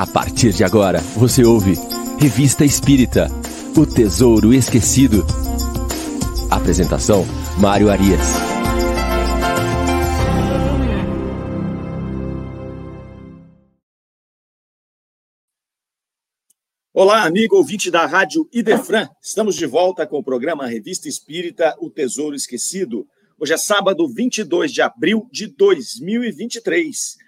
A partir de agora, você ouve Revista Espírita O Tesouro Esquecido. Apresentação: Mário Arias. Olá, amigo ouvinte da Rádio Idefran. Estamos de volta com o programa Revista Espírita O Tesouro Esquecido. Hoje é sábado, 22 de abril de 2023.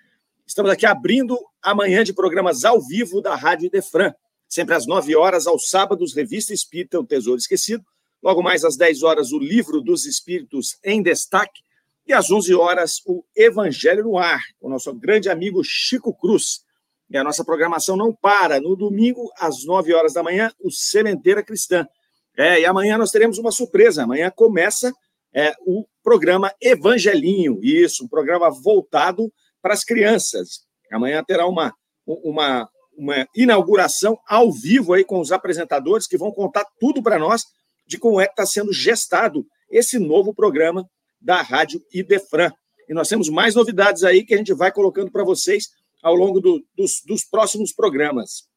Estamos aqui abrindo a manhã de programas ao vivo da Rádio Idefran. Sempre às 9 horas, aos sábados, Revista Espírita O Tesouro Esquecido. Logo mais às 10 horas, o Livro dos Espíritos em Destaque. E às 11 horas, o Evangelho no Ar, o nosso grande amigo Chico Cruz. E a nossa programação não para. No domingo, às 9 horas da manhã, o Sementeira Cristã. É, e amanhã nós teremos uma surpresa. Amanhã começa é, o programa Evangelinho. Isso, um programa voltado para as crianças. Amanhã terá uma, uma, uma inauguração ao vivo aí com os apresentadores que vão contar tudo para nós de como é que está sendo gestado esse novo programa da Rádio Idefran. E nós temos mais novidades aí que a gente vai colocando para vocês ao longo do, dos, dos, próximos programas.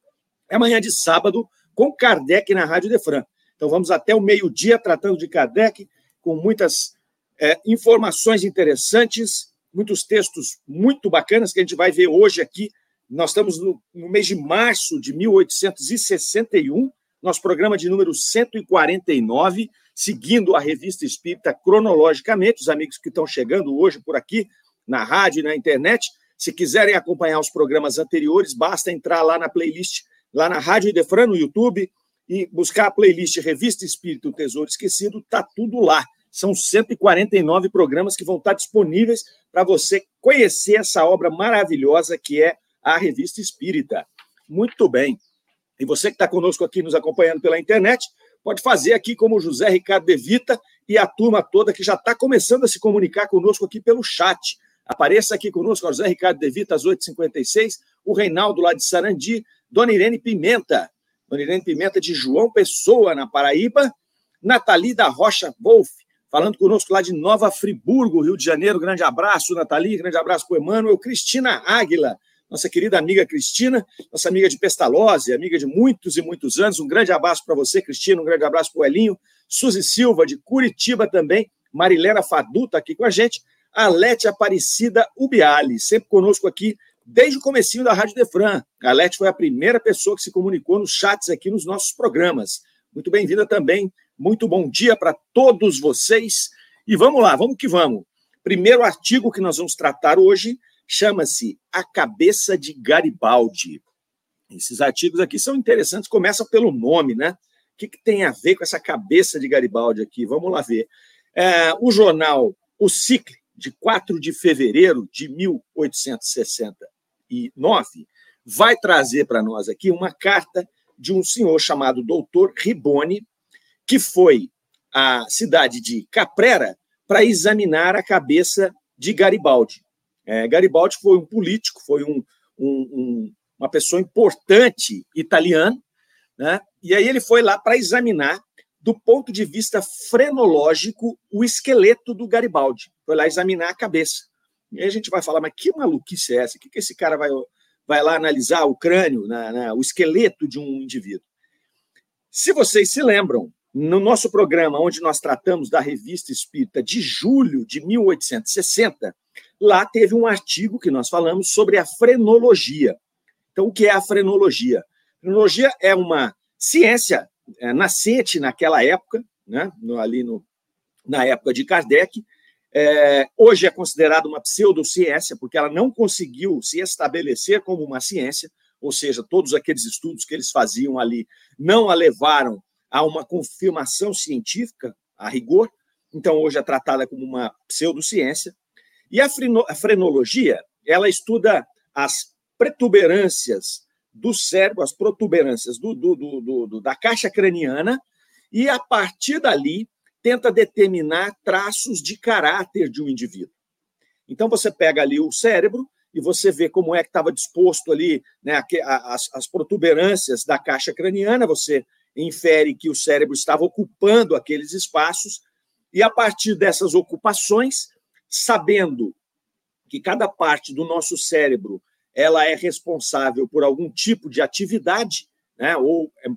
É amanhã de sábado com Kardec na Rádio Idefran. Então vamos até o meio-dia tratando de Kardec, com muitas é, informações interessantes, muitos textos muito bacanas que a gente vai ver hoje aqui. Nós estamos no, no mês de março de 1861, nosso programa de número 149, seguindo a revista Espírita cronologicamente. Os amigos que estão chegando hoje por aqui, na rádio e na internet, se quiserem acompanhar os programas anteriores, basta entrar lá na playlist, lá na Rádio Idefran, no YouTube, e buscar a playlist Revista Espírito Tesouro Esquecido, tá tudo lá. São 149 programas que vão estar disponíveis para você conhecer essa obra maravilhosa que é a Revista Espírita. Muito bem. E você que está conosco aqui, nos acompanhando pela internet, pode fazer aqui como o José Ricardo De Vita e a turma toda que já está começando a se comunicar conosco aqui pelo chat. Apareça aqui conosco, José Ricardo De Vita, às 8h56, o Reinaldo lá de Sarandi, Dona Irene Pimenta, Dona Irene Pimenta de João Pessoa, na Paraíba, Nathalie da Rocha Wolf, falando conosco lá de Nova Friburgo, Rio de Janeiro. Grande abraço, Nathalie, grande abraço para o Emmanuel. Cristina Águila, nossa querida amiga Cristina, nossa amiga de Pestalozzi, amiga de muitos e muitos anos. Um grande abraço para você, Cristina, um grande abraço para o Elinho. Suzy Silva, de Curitiba também. Marilena Fadu está aqui com a gente. A Lete Aparecida Ubiali, sempre conosco aqui desde o comecinho da Rádio Defran. A Lete foi a primeira pessoa que se comunicou nos chats aqui nos nossos programas. Muito bem-vinda também muito bom dia para todos vocês. E vamos lá, vamos que vamos. Primeiro artigo que nós vamos tratar hoje chama-se A Cabeça de Garibaldi. Esses artigos aqui são interessantes, começam pelo nome, né? O que, que tem a ver com essa cabeça de Garibaldi aqui? Vamos lá ver. É, o jornal O Cicle, de 4 de fevereiro de 1869, vai trazer para nós aqui uma carta de um senhor chamado Doutor Riboni, que foi à cidade de Caprera para examinar a cabeça de Garibaldi. É, Garibaldi foi um político, foi um, um, um, uma pessoa importante italiana, né? e aí ele foi lá para examinar, do ponto de vista frenológico, o esqueleto do Garibaldi. Foi lá examinar a cabeça. E aí a gente vai falar, mas que maluquice é essa? O que, que esse cara vai, vai lá analisar o crânio, né, né, o esqueleto de um indivíduo? Se vocês se lembram, no nosso programa, onde nós tratamos da revista espírita de julho de 1860, lá teve um artigo que nós falamos sobre a frenologia. Então, o que é a frenologia? A frenologia é uma ciência é, nascente naquela época, né, ali no, na época de Kardec. É, hoje é considerada uma pseudociência, porque ela não conseguiu se estabelecer como uma ciência, ou seja, todos aqueles estudos que eles faziam ali não a levaram há uma confirmação científica, a rigor, então hoje é tratada como uma pseudociência. E a frenologia, ela estuda as protuberâncias do cérebro, as protuberâncias do, do, do, da caixa craniana, e a partir dali tenta determinar traços de caráter de um indivíduo. Então você pega ali o cérebro e você vê como é que estava disposto ali né, as, as protuberâncias da caixa craniana, você infere que o cérebro estava ocupando aqueles espaços, e a partir dessas ocupações, sabendo que cada parte do nosso cérebro ela é responsável por algum tipo de atividade, né? ou é,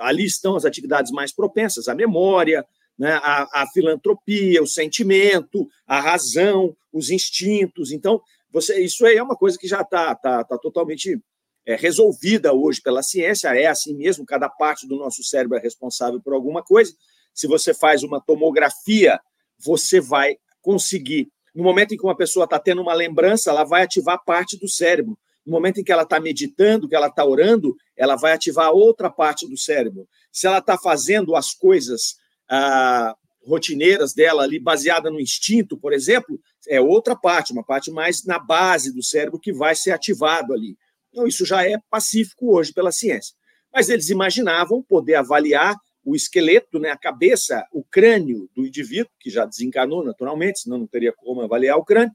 ali estão as atividades mais propensas, a memória, né? a, a filantropia, o sentimento, a razão, os instintos. Então, você, isso aí é uma coisa que já está tá, tá totalmente é, resolvida hoje pela ciência, é assim mesmo, cada parte do nosso cérebro é responsável por alguma coisa. Se você faz uma tomografia, você vai conseguir. No momento em que uma pessoa está tendo uma lembrança, ela vai ativar parte do cérebro. No momento em que ela está meditando, que ela está orando, ela vai ativar outra parte do cérebro. Se ela está fazendo as coisas ah, rotineiras dela ali, baseada no instinto, por exemplo, é outra parte, uma parte mais na base do cérebro que vai ser ativado ali. Então, isso já é pacífico hoje pela ciência. Mas eles imaginavam poder avaliar o esqueleto, né, a cabeça, o crânio do indivíduo, que já desencarnou naturalmente, senão não teria como avaliar o crânio,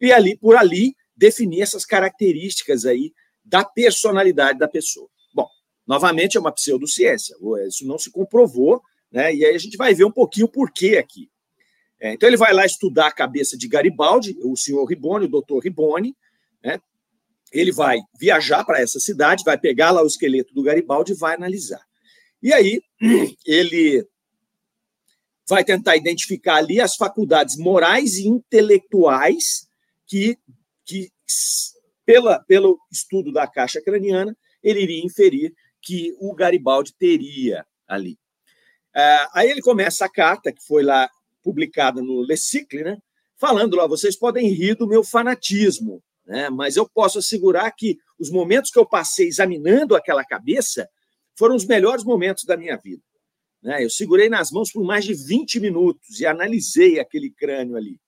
e ali, por ali, definir essas características aí da personalidade da pessoa. Bom, novamente é uma pseudociência, isso não se comprovou, né, e aí a gente vai ver um pouquinho o porquê aqui. É, então ele vai lá estudar a cabeça de Garibaldi, o senhor Riboni, o doutor Riboni, né, ele vai viajar para essa cidade, vai pegar lá o esqueleto do Garibaldi e vai analisar. E aí ele vai tentar identificar ali as faculdades morais e intelectuais que, que pela, pelo estudo da caixa craniana, ele iria inferir que o Garibaldi teria ali. Uh, aí ele começa a carta, que foi lá publicada no Le Cicle, né, falando lá, vocês podem rir do meu fanatismo, né? mas eu posso assegurar que os momentos que eu passei examinando aquela cabeça foram os melhores momentos da minha vida. Né? Eu segurei nas mãos por mais de 20 minutos e analisei aquele crânio ali.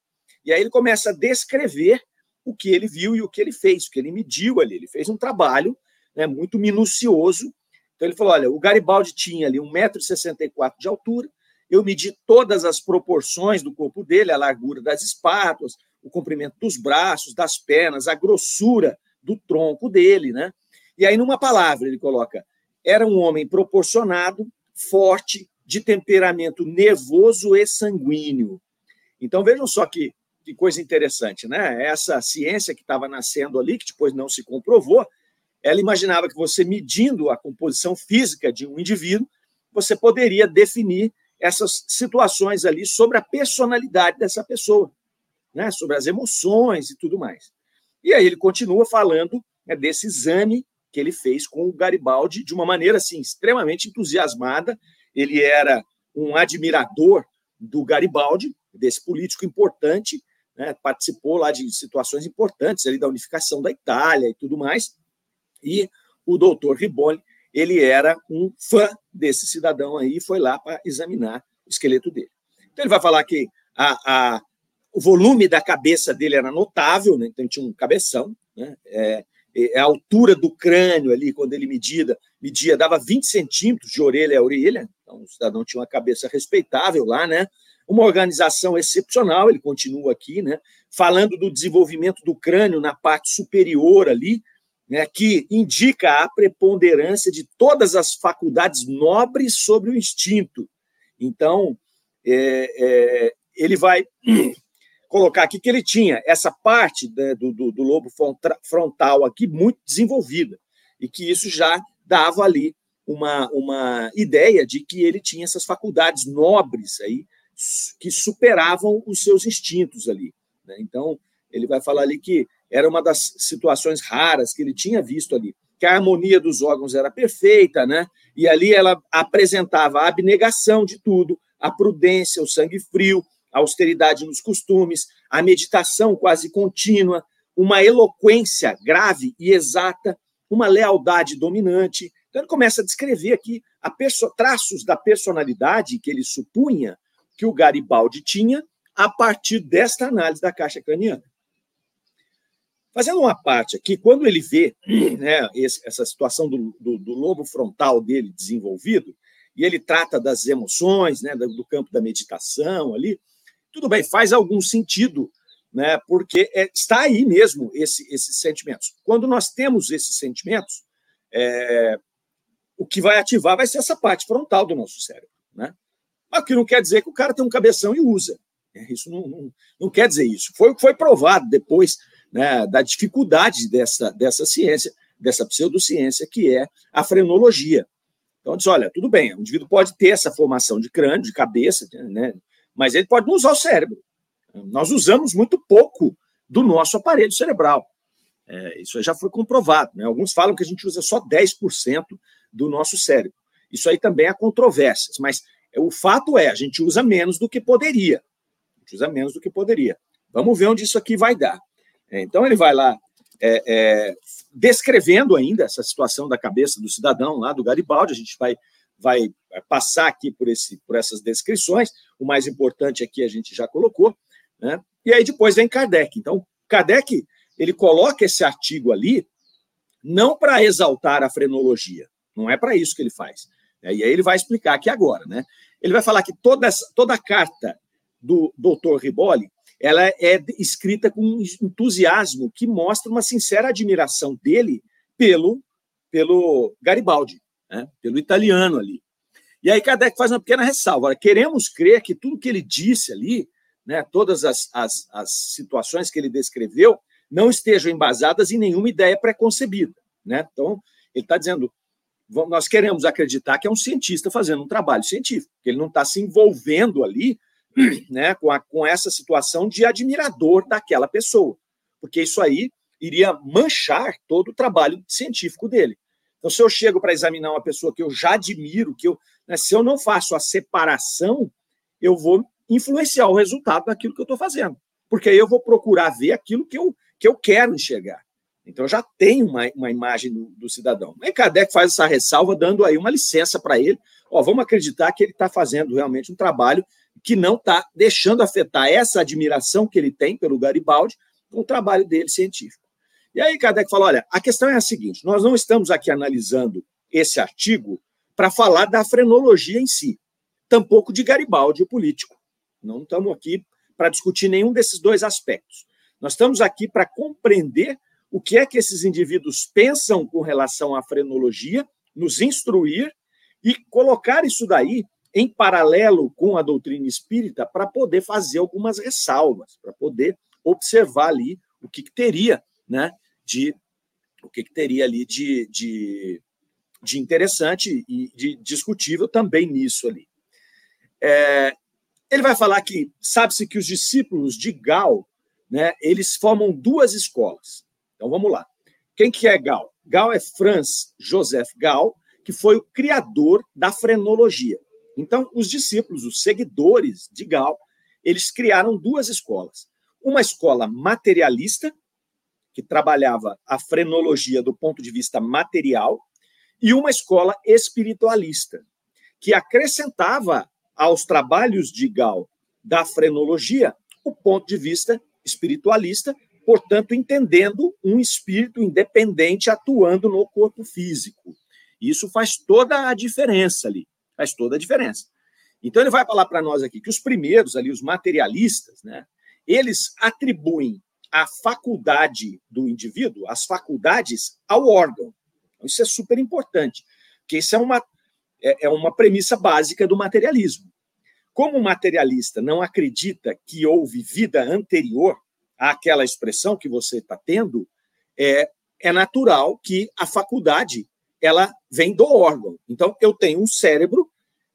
E aí ele começa a descrever o que ele viu e o que ele fez, o que ele mediu ali. Ele fez um trabalho né, muito minucioso. Então ele falou: olha, o Garibaldi tinha ali 1,64m de altura, eu medi todas as proporções do corpo dele, a largura das espátulas, o comprimento dos braços, das pernas, a grossura do tronco dele, né? E aí, numa palavra, ele coloca: era um homem proporcionado, forte, de temperamento nervoso e sanguíneo. Então, vejam só que, que coisa interessante, né? Essa ciência que estava nascendo ali, que depois não se comprovou, ela imaginava que você, medindo a composição física de um indivíduo, você poderia definir essas situações ali sobre a personalidade dessa pessoa né, sobre as emoções e tudo mais. E aí ele continua falando né, desse exame que ele fez com o Garibaldi de uma maneira assim extremamente entusiasmada. Ele era um admirador do Garibaldi, desse político importante, né, participou lá de situações importantes ali da unificação da Itália e tudo mais. E o doutor Riboni, ele era um fã desse cidadão aí foi lá para examinar o esqueleto dele. Então ele vai falar que a, a o volume da cabeça dele era notável, né? então tinha um cabeção. Né? É, é, a altura do crânio ali, quando ele medida, media, dava 20 centímetros de orelha a orelha, então o cidadão tinha uma cabeça respeitável lá, né? Uma organização excepcional, ele continua aqui, né? Falando do desenvolvimento do crânio na parte superior ali, né? Que indica a preponderância de todas as faculdades nobres sobre o instinto. Então, é, é, ele vai colocar aqui que ele tinha essa parte né, do, do, do, lobo frontal aqui muito desenvolvida e que isso já dava ali uma, uma ideia de que ele tinha essas faculdades nobres aí que superavam os seus instintos ali. Né? Então, ele vai falar ali que era uma das situações raras que ele tinha visto ali, que a harmonia dos órgãos era perfeita, né? E ali ela apresentava a abnegação de tudo, a prudência, o sangue frio, a austeridade nos costumes, a meditação quase contínua, uma eloquência grave e exata, uma lealdade dominante. Então, ele começa a descrever aqui a traços da personalidade que ele supunha que o Garibaldi tinha a partir desta análise da caixa craniana. Fazendo uma parte aqui, quando ele vê né, essa situação do, do, do, lobo frontal dele desenvolvido, e ele trata das emoções, né, do campo da meditação ali, tudo bem, faz algum sentido, né? Porque é, está aí mesmo esse, esses sentimentos. Quando nós temos esses sentimentos, é, o que vai ativar vai ser essa parte frontal do nosso cérebro, né? Mas que não quer dizer que o cara tem um cabeção e usa. É, isso não, não, não quer dizer isso. Foi o que foi provado depois né, da dificuldade dessa, dessa ciência, dessa pseudociência, que é a frenologia. Então, diz: olha, tudo bem, o indivíduo pode ter essa formação de crânio, de cabeça, né, mas ele pode não usar o cérebro. Nós usamos muito pouco do nosso aparelho cerebral. É, isso já foi comprovado. Né? Alguns falam que a gente usa só 10% do nosso cérebro. Isso aí também há controvérsias, mas o fato é, a gente usa menos do que poderia. A gente usa menos do que poderia. Vamos ver onde isso aqui vai dar. É, então, ele vai lá é, é, descrevendo ainda essa situação da cabeça do cidadão lá do Garibaldi. A gente vai, vai passar aqui por, esse, por essas descrições. O mais importante aqui a gente já colocou. Né? E aí depois vem Kardec. Então, Kardec ele coloca esse artigo ali não para exaltar a frenologia, não é para isso que ele faz. E aí ele vai explicar aqui agora, né? Ele vai falar que toda, essa, toda a carta do doutor Riboli ela é escrita com entusiasmo que mostra uma sincera admiração dele pelo, pelo Garibaldi, né? pelo italiano ali. E aí Kardec faz uma pequena ressalva. queremos crer que tudo que ele disse ali, né, todas as, as, as situações que ele descreveu, não estejam embasadas em nenhuma ideia preconcebida. Né? Então, ele está dizendo, nós queremos acreditar que é um cientista fazendo um trabalho científico, que ele não está se envolvendo ali né, com, a, com essa situação de admirador daquela pessoa, porque isso aí iria manchar todo o trabalho científico dele. Então, se eu chego para examinar uma pessoa que eu já admiro, que eu, né, se eu não faço a separação, eu vou influenciar o resultado daquilo que eu estou fazendo, porque aí eu vou procurar ver aquilo que eu, que eu quero enxergar. Então, já tem uma, uma imagem do, do cidadão. E Kardec faz essa ressalva, dando aí uma licença para ele. Ó, vamos acreditar que ele está fazendo realmente um trabalho que não está deixando afetar essa admiração que ele tem pelo Garibaldi com o trabalho dele científico. E aí Kardec fala: olha, a questão é a seguinte: nós não estamos aqui analisando esse artigo para falar da frenologia em si, tampouco de Garibaldi, o político. Não estamos aqui para discutir nenhum desses dois aspectos. Nós estamos aqui para compreender o que é que esses indivíduos pensam com relação à frenologia, nos instruir e colocar isso daí em paralelo com a doutrina espírita para poder fazer algumas ressalvas, para poder observar ali o que, que teria, né, de o que, que teria ali de, de, de, interessante e de discutível também nisso ali. É, ele vai falar que sabe-se que os discípulos de Gal, né, eles formam duas escolas. Então vamos lá. Quem que é Gal? Gal é Franz Joseph Gal, que foi o criador da frenologia. Então, os discípulos, os seguidores de Gal, eles criaram duas escolas. Uma escola materialista, que trabalhava a frenologia do ponto de vista material, e uma escola espiritualista, que acrescentava aos trabalhos de Gal da frenologia o ponto de vista espiritualista, portanto, entendendo um espírito independente atuando no corpo físico. Isso faz toda a diferença ali. Faz toda a diferença. Então, ele vai falar para nós aqui que os primeiros ali, os materialistas, né, eles atribuem a faculdade do indivíduo, as faculdades, ao órgão. Então, isso é super importante, porque isso é uma, é, é uma premissa básica do materialismo. Como o materialista não acredita que houve vida anterior àquela expressão que você está tendo, é, é natural que a faculdade ela vem do órgão. Então, eu tenho um cérebro,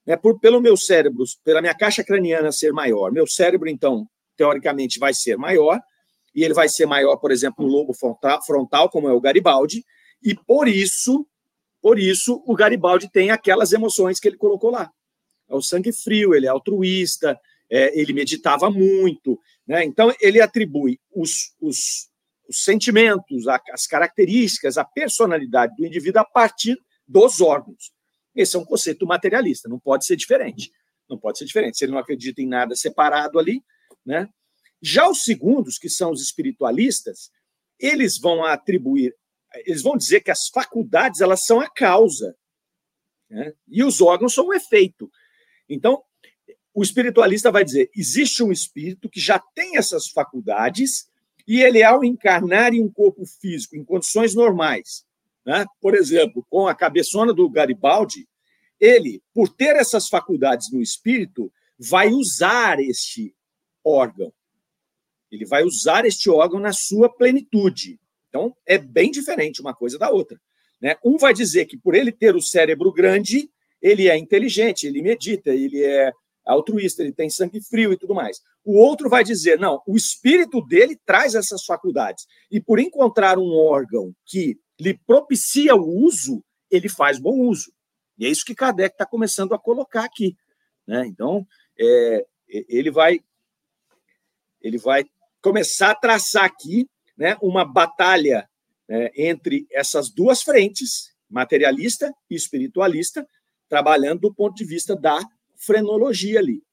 né, por, pelo meu cérebro, pela minha caixa craniana ser maior, meu cérebro, então, teoricamente, vai ser maior, e ele vai ser maior, por exemplo, no lobo frontal, como é o Garibaldi, e por isso, por isso, o Garibaldi tem aquelas emoções que ele colocou lá. É o sangue frio, ele é altruísta, é, ele meditava muito, né? Então ele atribui os, os, os sentimentos, as características, a personalidade do indivíduo a partir dos órgãos. Esse é um conceito materialista, não pode ser diferente. Não pode ser diferente. Se ele não acredita em nada separado ali, né? Já os segundos, que são os espiritualistas, eles vão atribuir, eles vão dizer que as faculdades elas são a causa, né? e os órgãos são o efeito. Então, o espiritualista vai dizer: existe um espírito que já tem essas faculdades e ele, ao encarnar em um corpo físico em condições normais, né? por exemplo, com a cabeçona do Garibaldi, ele, por ter essas faculdades no espírito, vai usar este órgão. Ele vai usar este órgão na sua plenitude. Então, é bem diferente uma coisa da outra. Né? Um vai dizer que, por ele ter o cérebro grande, ele é inteligente, ele medita, ele é altruísta, ele tem sangue frio e tudo mais. O outro vai dizer, não, o espírito dele traz essas faculdades. E por encontrar um órgão que lhe propicia o uso, ele faz bom uso. E é isso que Kardec está começando a colocar aqui. Né? Então, é, ele vai ele vai começar a traçar aqui né, uma batalha né, entre essas duas frentes, materialista e espiritualista, trabalhando do ponto de vista da frenologia ali.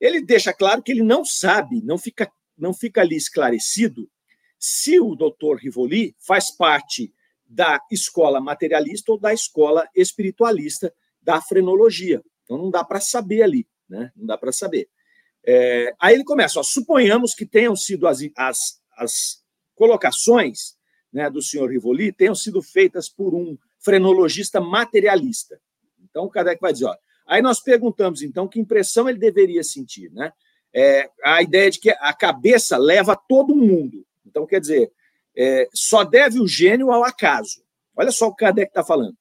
Ele deixa claro que ele não sabe, não fica, não fica ali esclarecido se o doutor Rivoli faz parte da escola materialista ou da escola espiritualista da frenologia. Então não dá para saber ali, né? Não dá para saber. É, aí ele começa, ó, suponhamos que tenham sido as, as, as colocações né, do senhor Rivoli tenham sido feitas por um frenologista materialista. Então, o Kardec vai dizer, ó, aí nós perguntamos, então, que impressão ele deveria sentir, né? É, a ideia de que a cabeça leva todo mundo. Então, quer dizer, é, só deve o gênio ao acaso. Olha só o que Kardec está falando.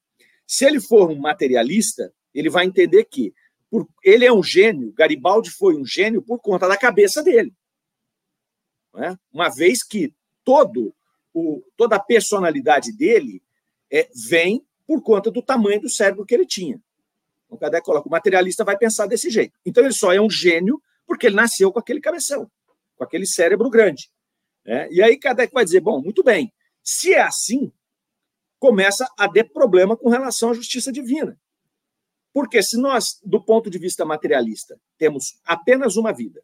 Se ele for um materialista, ele vai entender que por, ele é um gênio, Garibaldi foi um gênio por conta da cabeça dele. É? Uma vez que todo o, toda a personalidade dele é, vem por conta do tamanho do cérebro que ele tinha. O Kardec coloca, o materialista vai pensar desse jeito. Então ele só é um gênio porque ele nasceu com aquele cabeção, com aquele cérebro grande. É? E aí Kardec vai dizer, bom, muito bem, se é assim, começa a ter problema com relação à justiça divina. Porque se nós, do ponto de vista materialista, temos apenas uma vida,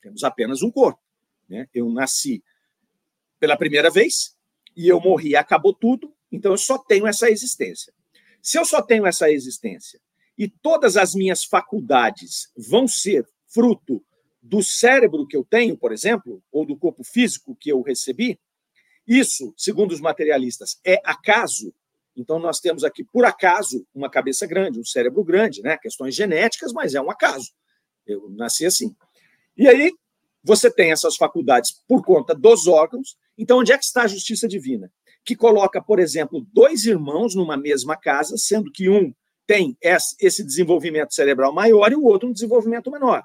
temos apenas um corpo, né? eu nasci pela primeira vez e eu morri, acabou tudo, então eu só tenho essa existência. Se eu só tenho essa existência e todas as minhas faculdades vão ser fruto do cérebro que eu tenho, por exemplo, ou do corpo físico que eu recebi, isso, segundo os materialistas, é acaso, então, nós temos aqui, por acaso, uma cabeça grande, um cérebro grande, né? questões genéticas, mas é um acaso. Eu nasci assim. E aí, você tem essas faculdades por conta dos órgãos. Então, onde é que está a justiça divina? Que coloca, por exemplo, dois irmãos numa mesma casa, sendo que um tem esse desenvolvimento cerebral maior e o outro um desenvolvimento menor.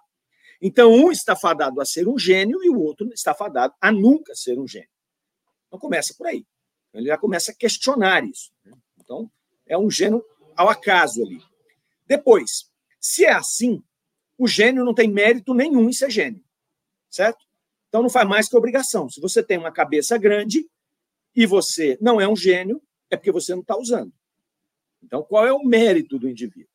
Então, um está fadado a ser um gênio e o outro está fadado a nunca ser um gênio. Então, começa por aí. Ele já começa a questionar isso. Né? Então, é um gênio ao acaso ali. Depois, se é assim, o gênio não tem mérito nenhum em ser gênio, certo? Então não faz mais que obrigação. Se você tem uma cabeça grande e você não é um gênio, é porque você não está usando. Então, qual é o mérito do indivíduo?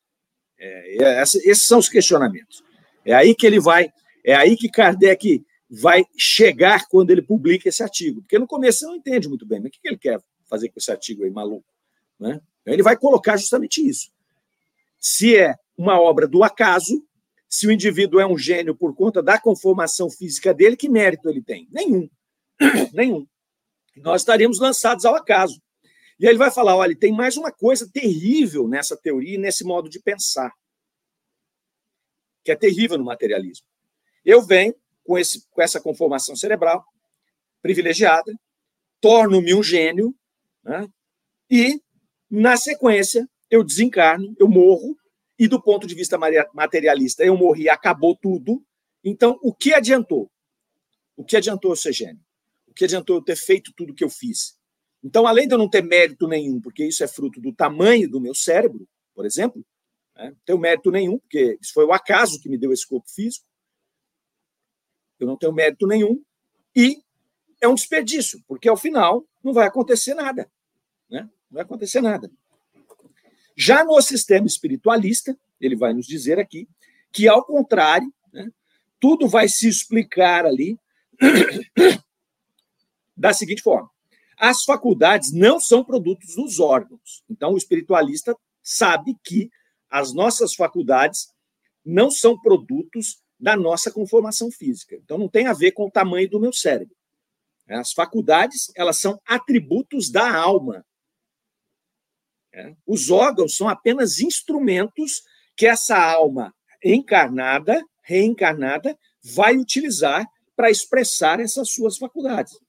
É, é, esses são os questionamentos. É aí que ele vai, é aí que Kardec vai chegar quando ele publica esse artigo. Porque no começo você não entende muito bem, mas o que ele quer fazer com esse artigo aí, maluco? Né? Então, ele vai colocar justamente isso. Se é uma obra do acaso, se o indivíduo é um gênio por conta da conformação física dele, que mérito ele tem? Nenhum. Nenhum. Nós estaríamos lançados ao acaso. E aí ele vai falar: olha, tem mais uma coisa terrível nessa teoria e nesse modo de pensar, que é terrível no materialismo. Eu venho com, esse, com essa conformação cerebral privilegiada, torno-me um gênio, né? e na sequência, eu desencarno, eu morro, e do ponto de vista materialista, eu morri, acabou tudo. Então, o que adiantou? O que adiantou eu ser gênio? O que adiantou eu ter feito tudo que eu fiz? Então, além de eu não ter mérito nenhum, porque isso é fruto do tamanho do meu cérebro, por exemplo, né? não tenho mérito nenhum, porque isso foi o acaso que me deu esse corpo físico. Eu não tenho mérito nenhum. E é um desperdício, porque ao final não vai acontecer nada. Né? Não vai acontecer nada. Já no sistema espiritualista, ele vai nos dizer aqui que, ao contrário, né, tudo vai se explicar ali da seguinte forma: as faculdades não são produtos dos órgãos. Então, o espiritualista sabe que as nossas faculdades não são produtos da nossa conformação física. Então, não tem a ver com o tamanho do meu cérebro. As faculdades, elas são atributos da alma. É. Os órgãos são apenas instrumentos que essa alma encarnada, reencarnada, vai utilizar para expressar essas suas faculdades.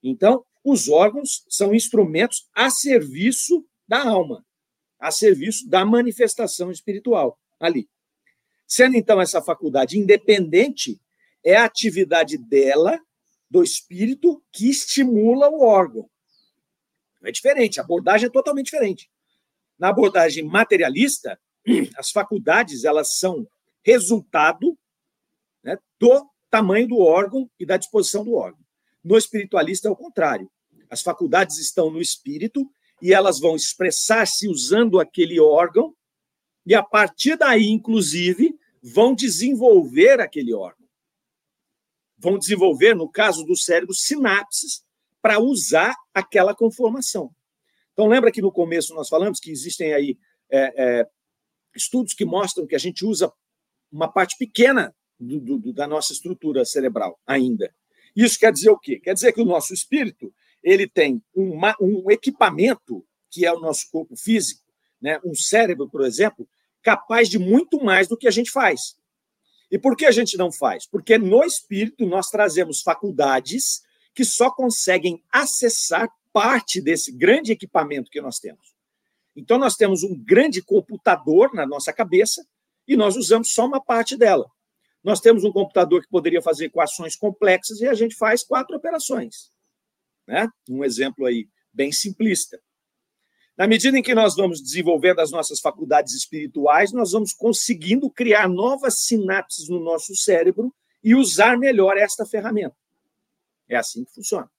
Então, os órgãos são instrumentos a serviço da alma, a serviço da manifestação espiritual ali. Sendo então essa faculdade independente, é a atividade dela, do espírito, que estimula o órgão. É diferente, a abordagem é totalmente diferente. Na abordagem materialista, as faculdades elas são resultado né, do tamanho do órgão e da disposição do órgão. No espiritualista é o contrário. As faculdades estão no espírito e elas vão expressar-se usando aquele órgão e a partir daí, inclusive, vão desenvolver aquele órgão. Vão desenvolver, no caso do cérebro, sinapses para usar aquela conformação. Então, lembra que no começo nós falamos que existem aí é, é, estudos que mostram que a gente usa uma parte pequena do, do, da nossa estrutura cerebral ainda. Isso quer dizer o quê? Quer dizer que o nosso espírito ele tem uma, um equipamento que é o nosso corpo físico, né? um cérebro, por exemplo, capaz de muito mais do que a gente faz. E por que a gente não faz? Porque no espírito nós trazemos faculdades que só conseguem acessar parte desse grande equipamento que nós temos. Então, nós temos um grande computador na nossa cabeça e nós usamos só uma parte dela. Nós temos um computador que poderia fazer equações complexas e a gente faz quatro operações. Né? Um exemplo aí bem simplista. Na medida em que nós vamos desenvolvendo as nossas faculdades espirituais, nós vamos conseguindo criar novas sinapses no nosso cérebro e usar melhor esta ferramenta. É assim que funciona.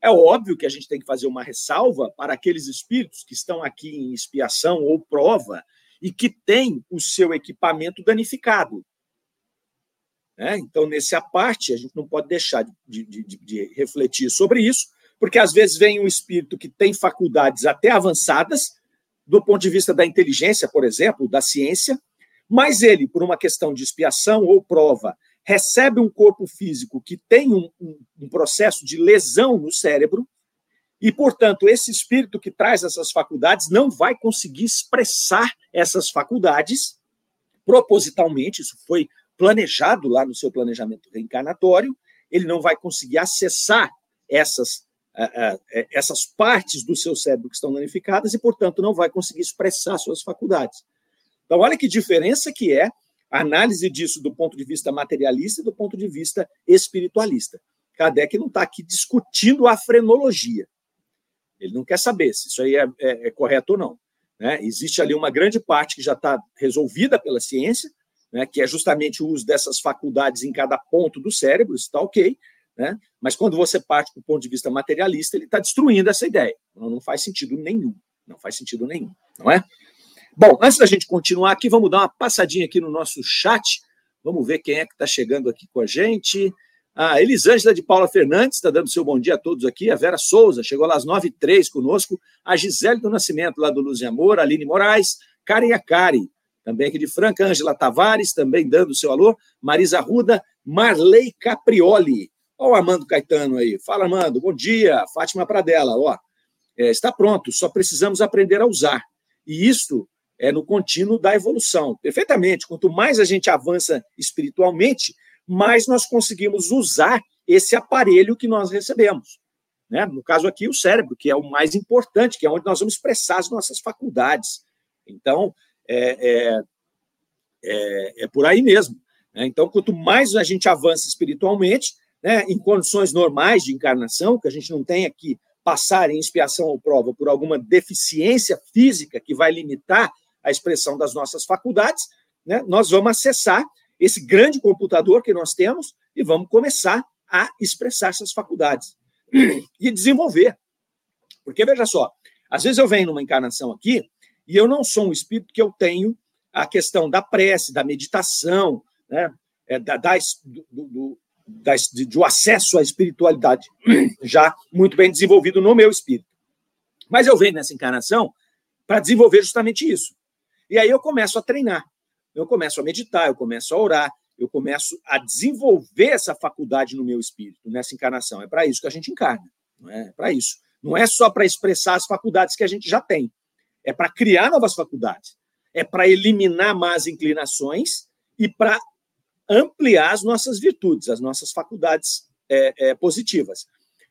É óbvio que a gente tem que fazer uma ressalva para aqueles espíritos que estão aqui em expiação ou prova e que têm o seu equipamento danificado. Né? Então, nessa parte, a gente não pode deixar de, de, de, de refletir sobre isso, porque às vezes vem um espírito que tem faculdades até avançadas, do ponto de vista da inteligência, por exemplo, da ciência, mas ele, por uma questão de expiação ou prova, recebe um corpo físico que tem um, um, um, processo de lesão no cérebro, e, portanto, esse espírito que traz essas faculdades não vai conseguir expressar essas faculdades propositalmente, isso foi planejado lá no seu planejamento reencarnatório, ele não vai conseguir acessar essas essas partes do seu cérebro que estão danificadas e, portanto, não vai conseguir expressar suas faculdades. Então, olha que diferença que é a análise disso do ponto de vista materialista e do ponto de vista espiritualista. Kardec não está aqui discutindo a frenologia. Ele não quer saber se isso aí é, é, é correto ou não. Né? Existe ali uma grande parte que já está resolvida pela ciência, né, que é justamente o uso dessas faculdades em cada ponto do cérebro, está ok, né? Mas quando você parte do ponto de vista materialista, ele está destruindo essa ideia. Não, não faz sentido nenhum. Não faz sentido nenhum, não é? Bom, antes da gente continuar aqui, vamos dar uma passadinha aqui no nosso chat. Vamos ver quem é que está chegando aqui com a gente. A Elisângela de Paula Fernandes está dando seu bom dia a todos aqui. A Vera Souza chegou lá às 9 h 03 conosco. A Gisele do Nascimento, lá do Luz e Amor. A Aline Moraes. Karen Akari, também aqui de Franca. Ângela Tavares, também dando seu alô. Marisa Ruda. Marley Caprioli. Olha o Armando Caetano aí. Fala, Armando. Bom dia. Fátima Pradella. Ó, é, está pronto, só precisamos aprender a usar. E isso é no contínuo da evolução. Perfeitamente. Quanto mais a gente avança espiritualmente, mais nós conseguimos usar esse aparelho que nós recebemos. Né? No caso aqui, o cérebro, que é o mais importante, que é onde nós vamos expressar as nossas faculdades. Então, é, é, é, é por aí mesmo. Né? Então, quanto mais a gente avança espiritualmente, né, em condições normais de encarnação, que a gente não tenha que passar em expiação ou prova por alguma deficiência física que vai limitar a expressão das nossas faculdades, né, nós vamos acessar esse grande computador que nós temos e vamos começar a expressar essas faculdades e desenvolver. Porque, veja só, às vezes eu venho numa encarnação aqui e eu não sou um espírito que eu tenho a questão da prece, da meditação, né, é, da, da do, do, de, do acesso à espiritualidade já muito bem desenvolvido no meu espírito. Mas eu venho nessa encarnação para desenvolver justamente isso. E aí eu começo a treinar, eu começo a meditar, eu começo a orar, eu começo a desenvolver essa faculdade no meu espírito, nessa encarnação. É para isso que a gente encarna, não é, é para isso. Não é só para expressar as faculdades que a gente já tem, é para criar novas faculdades, é para eliminar más inclinações e para ampliar as nossas virtudes, as nossas faculdades é, é, positivas.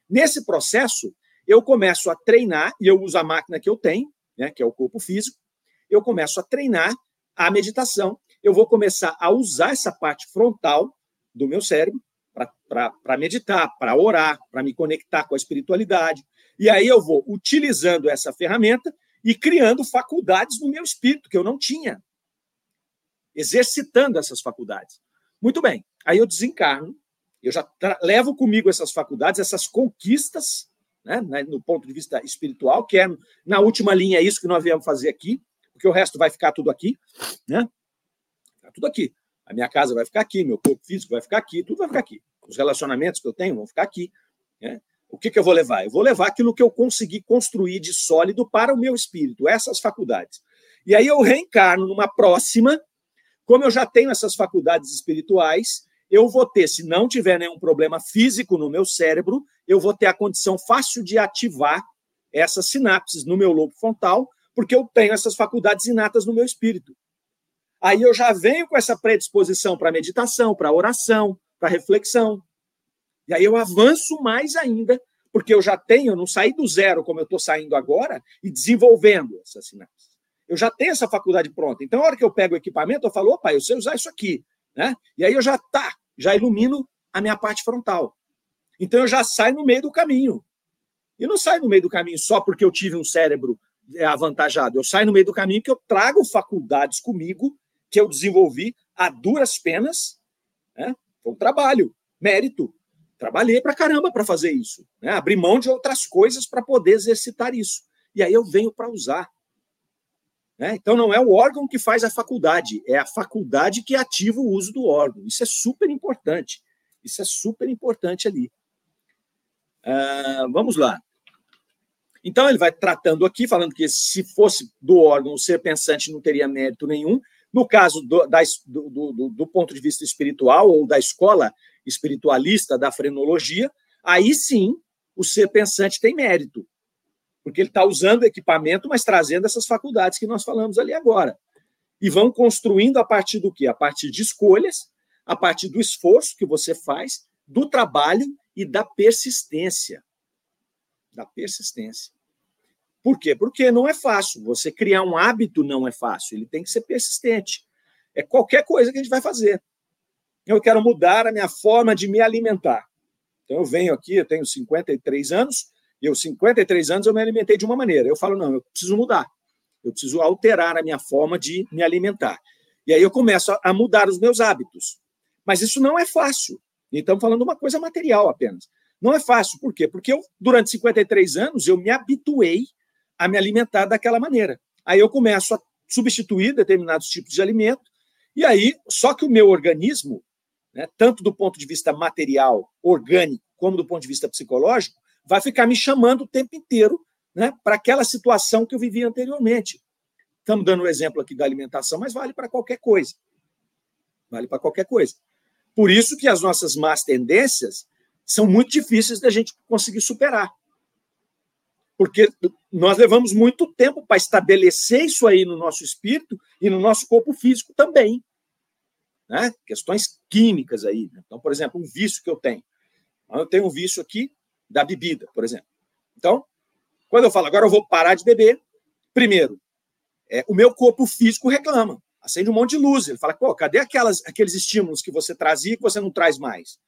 Nesse processo, eu começo a treinar, e eu uso a máquina que eu tenho, né, que é o corpo físico, eu começo a treinar a meditação. Eu vou começar a usar essa parte frontal do meu cérebro para meditar, para orar, para me conectar com a espiritualidade. E aí eu vou utilizando essa ferramenta e criando faculdades no meu espírito que eu não tinha, exercitando essas faculdades. Muito bem, aí eu desencarno, eu já levo comigo essas faculdades, essas conquistas, né, né, no ponto de vista espiritual, que é, na última linha, isso que nós viemos fazer aqui, porque o resto vai ficar tudo aqui, né? Ficar tudo aqui. A minha casa vai ficar aqui, meu corpo físico vai ficar aqui, tudo vai ficar aqui. Os relacionamentos que eu tenho vão ficar aqui. Né? O que, que eu vou levar? Eu vou levar aquilo que eu consegui construir de sólido para o meu espírito, essas faculdades. E aí eu reencarno numa próxima, como eu já tenho essas faculdades espirituais, eu vou ter, se não tiver nenhum problema físico no meu cérebro, eu vou ter a condição fácil de ativar essas sinapses no meu lobo frontal, porque eu tenho essas faculdades inatas no meu espírito. Aí eu já venho com essa predisposição para meditação, para oração, para reflexão. E aí eu avanço mais ainda, porque eu já tenho, eu não saí do zero como eu estou saindo agora e desenvolvendo essas sinapses. Eu já tenho essa faculdade pronta. Então, a hora que eu pego o equipamento, eu falo, opa, eu sei usar isso aqui. Né? E aí eu já tá, já ilumino a minha parte frontal. Então eu já saio no meio do caminho. E não saio no meio do caminho só porque eu tive um cérebro é, avantajado. Eu saio no meio do caminho que eu trago faculdades comigo que eu desenvolvi a duras penas, né? Foi um trabalho, mérito. Trabalhei para caramba para fazer isso, né? Abri mão de outras coisas para poder exercitar isso. E aí eu venho para usar. Né? Então não é o órgão que faz a faculdade, é a faculdade que ativa o uso do órgão. Isso é super importante. Isso é super importante ali. Uh, vamos lá. Então ele vai tratando aqui, falando que se fosse do órgão, o ser pensante não teria mérito nenhum, no caso do, da, do, do, do, ponto de vista espiritual, ou da escola espiritualista da frenologia, aí sim o ser pensante tem mérito, porque ele está usando equipamento, mas trazendo essas faculdades que nós falamos ali agora. E vão construindo a partir do quê? A partir de escolhas, a partir do esforço que você faz, do trabalho e da persistência. Da persistência. Por quê? Porque não é fácil. Você criar um hábito não é fácil. Ele tem que ser persistente. É qualquer coisa que a gente vai fazer. Eu quero mudar a minha forma de me alimentar. Então eu venho aqui, eu tenho 53 anos, eu 53 anos eu me alimentei de uma maneira. Eu falo, não, eu preciso mudar. Eu preciso alterar a minha forma de me alimentar. E aí eu começo a mudar os meus hábitos. Mas isso não é fácil. E estamos falando uma coisa material apenas. Não é fácil. Por quê? Porque eu, durante 53 anos, eu me habituei a me alimentar daquela maneira. Aí eu começo a substituir determinados tipos de alimento, e aí, só que o meu organismo, né, tanto do ponto de vista material, orgânico, como do ponto de vista psicológico, vai ficar me chamando o tempo inteiro né, para aquela situação que eu vivia anteriormente. Estamos dando o um exemplo aqui da alimentação, mas vale para qualquer coisa. Vale para qualquer coisa. Por isso que as nossas más tendências são muito difíceis da gente conseguir superar porque nós levamos muito tempo para estabelecer isso aí no nosso espírito e no nosso corpo físico também. Né? Questões químicas aí. Né? Então, por exemplo, um vício que eu tenho. Eu tenho um vício aqui da bebida, por exemplo. Então, quando eu falo, agora eu vou parar de beber, primeiro, é, o meu corpo físico reclama, acende um monte de luz. Ele fala, pô, cadê aquelas, aqueles estímulos que você trazia que você não traz mais?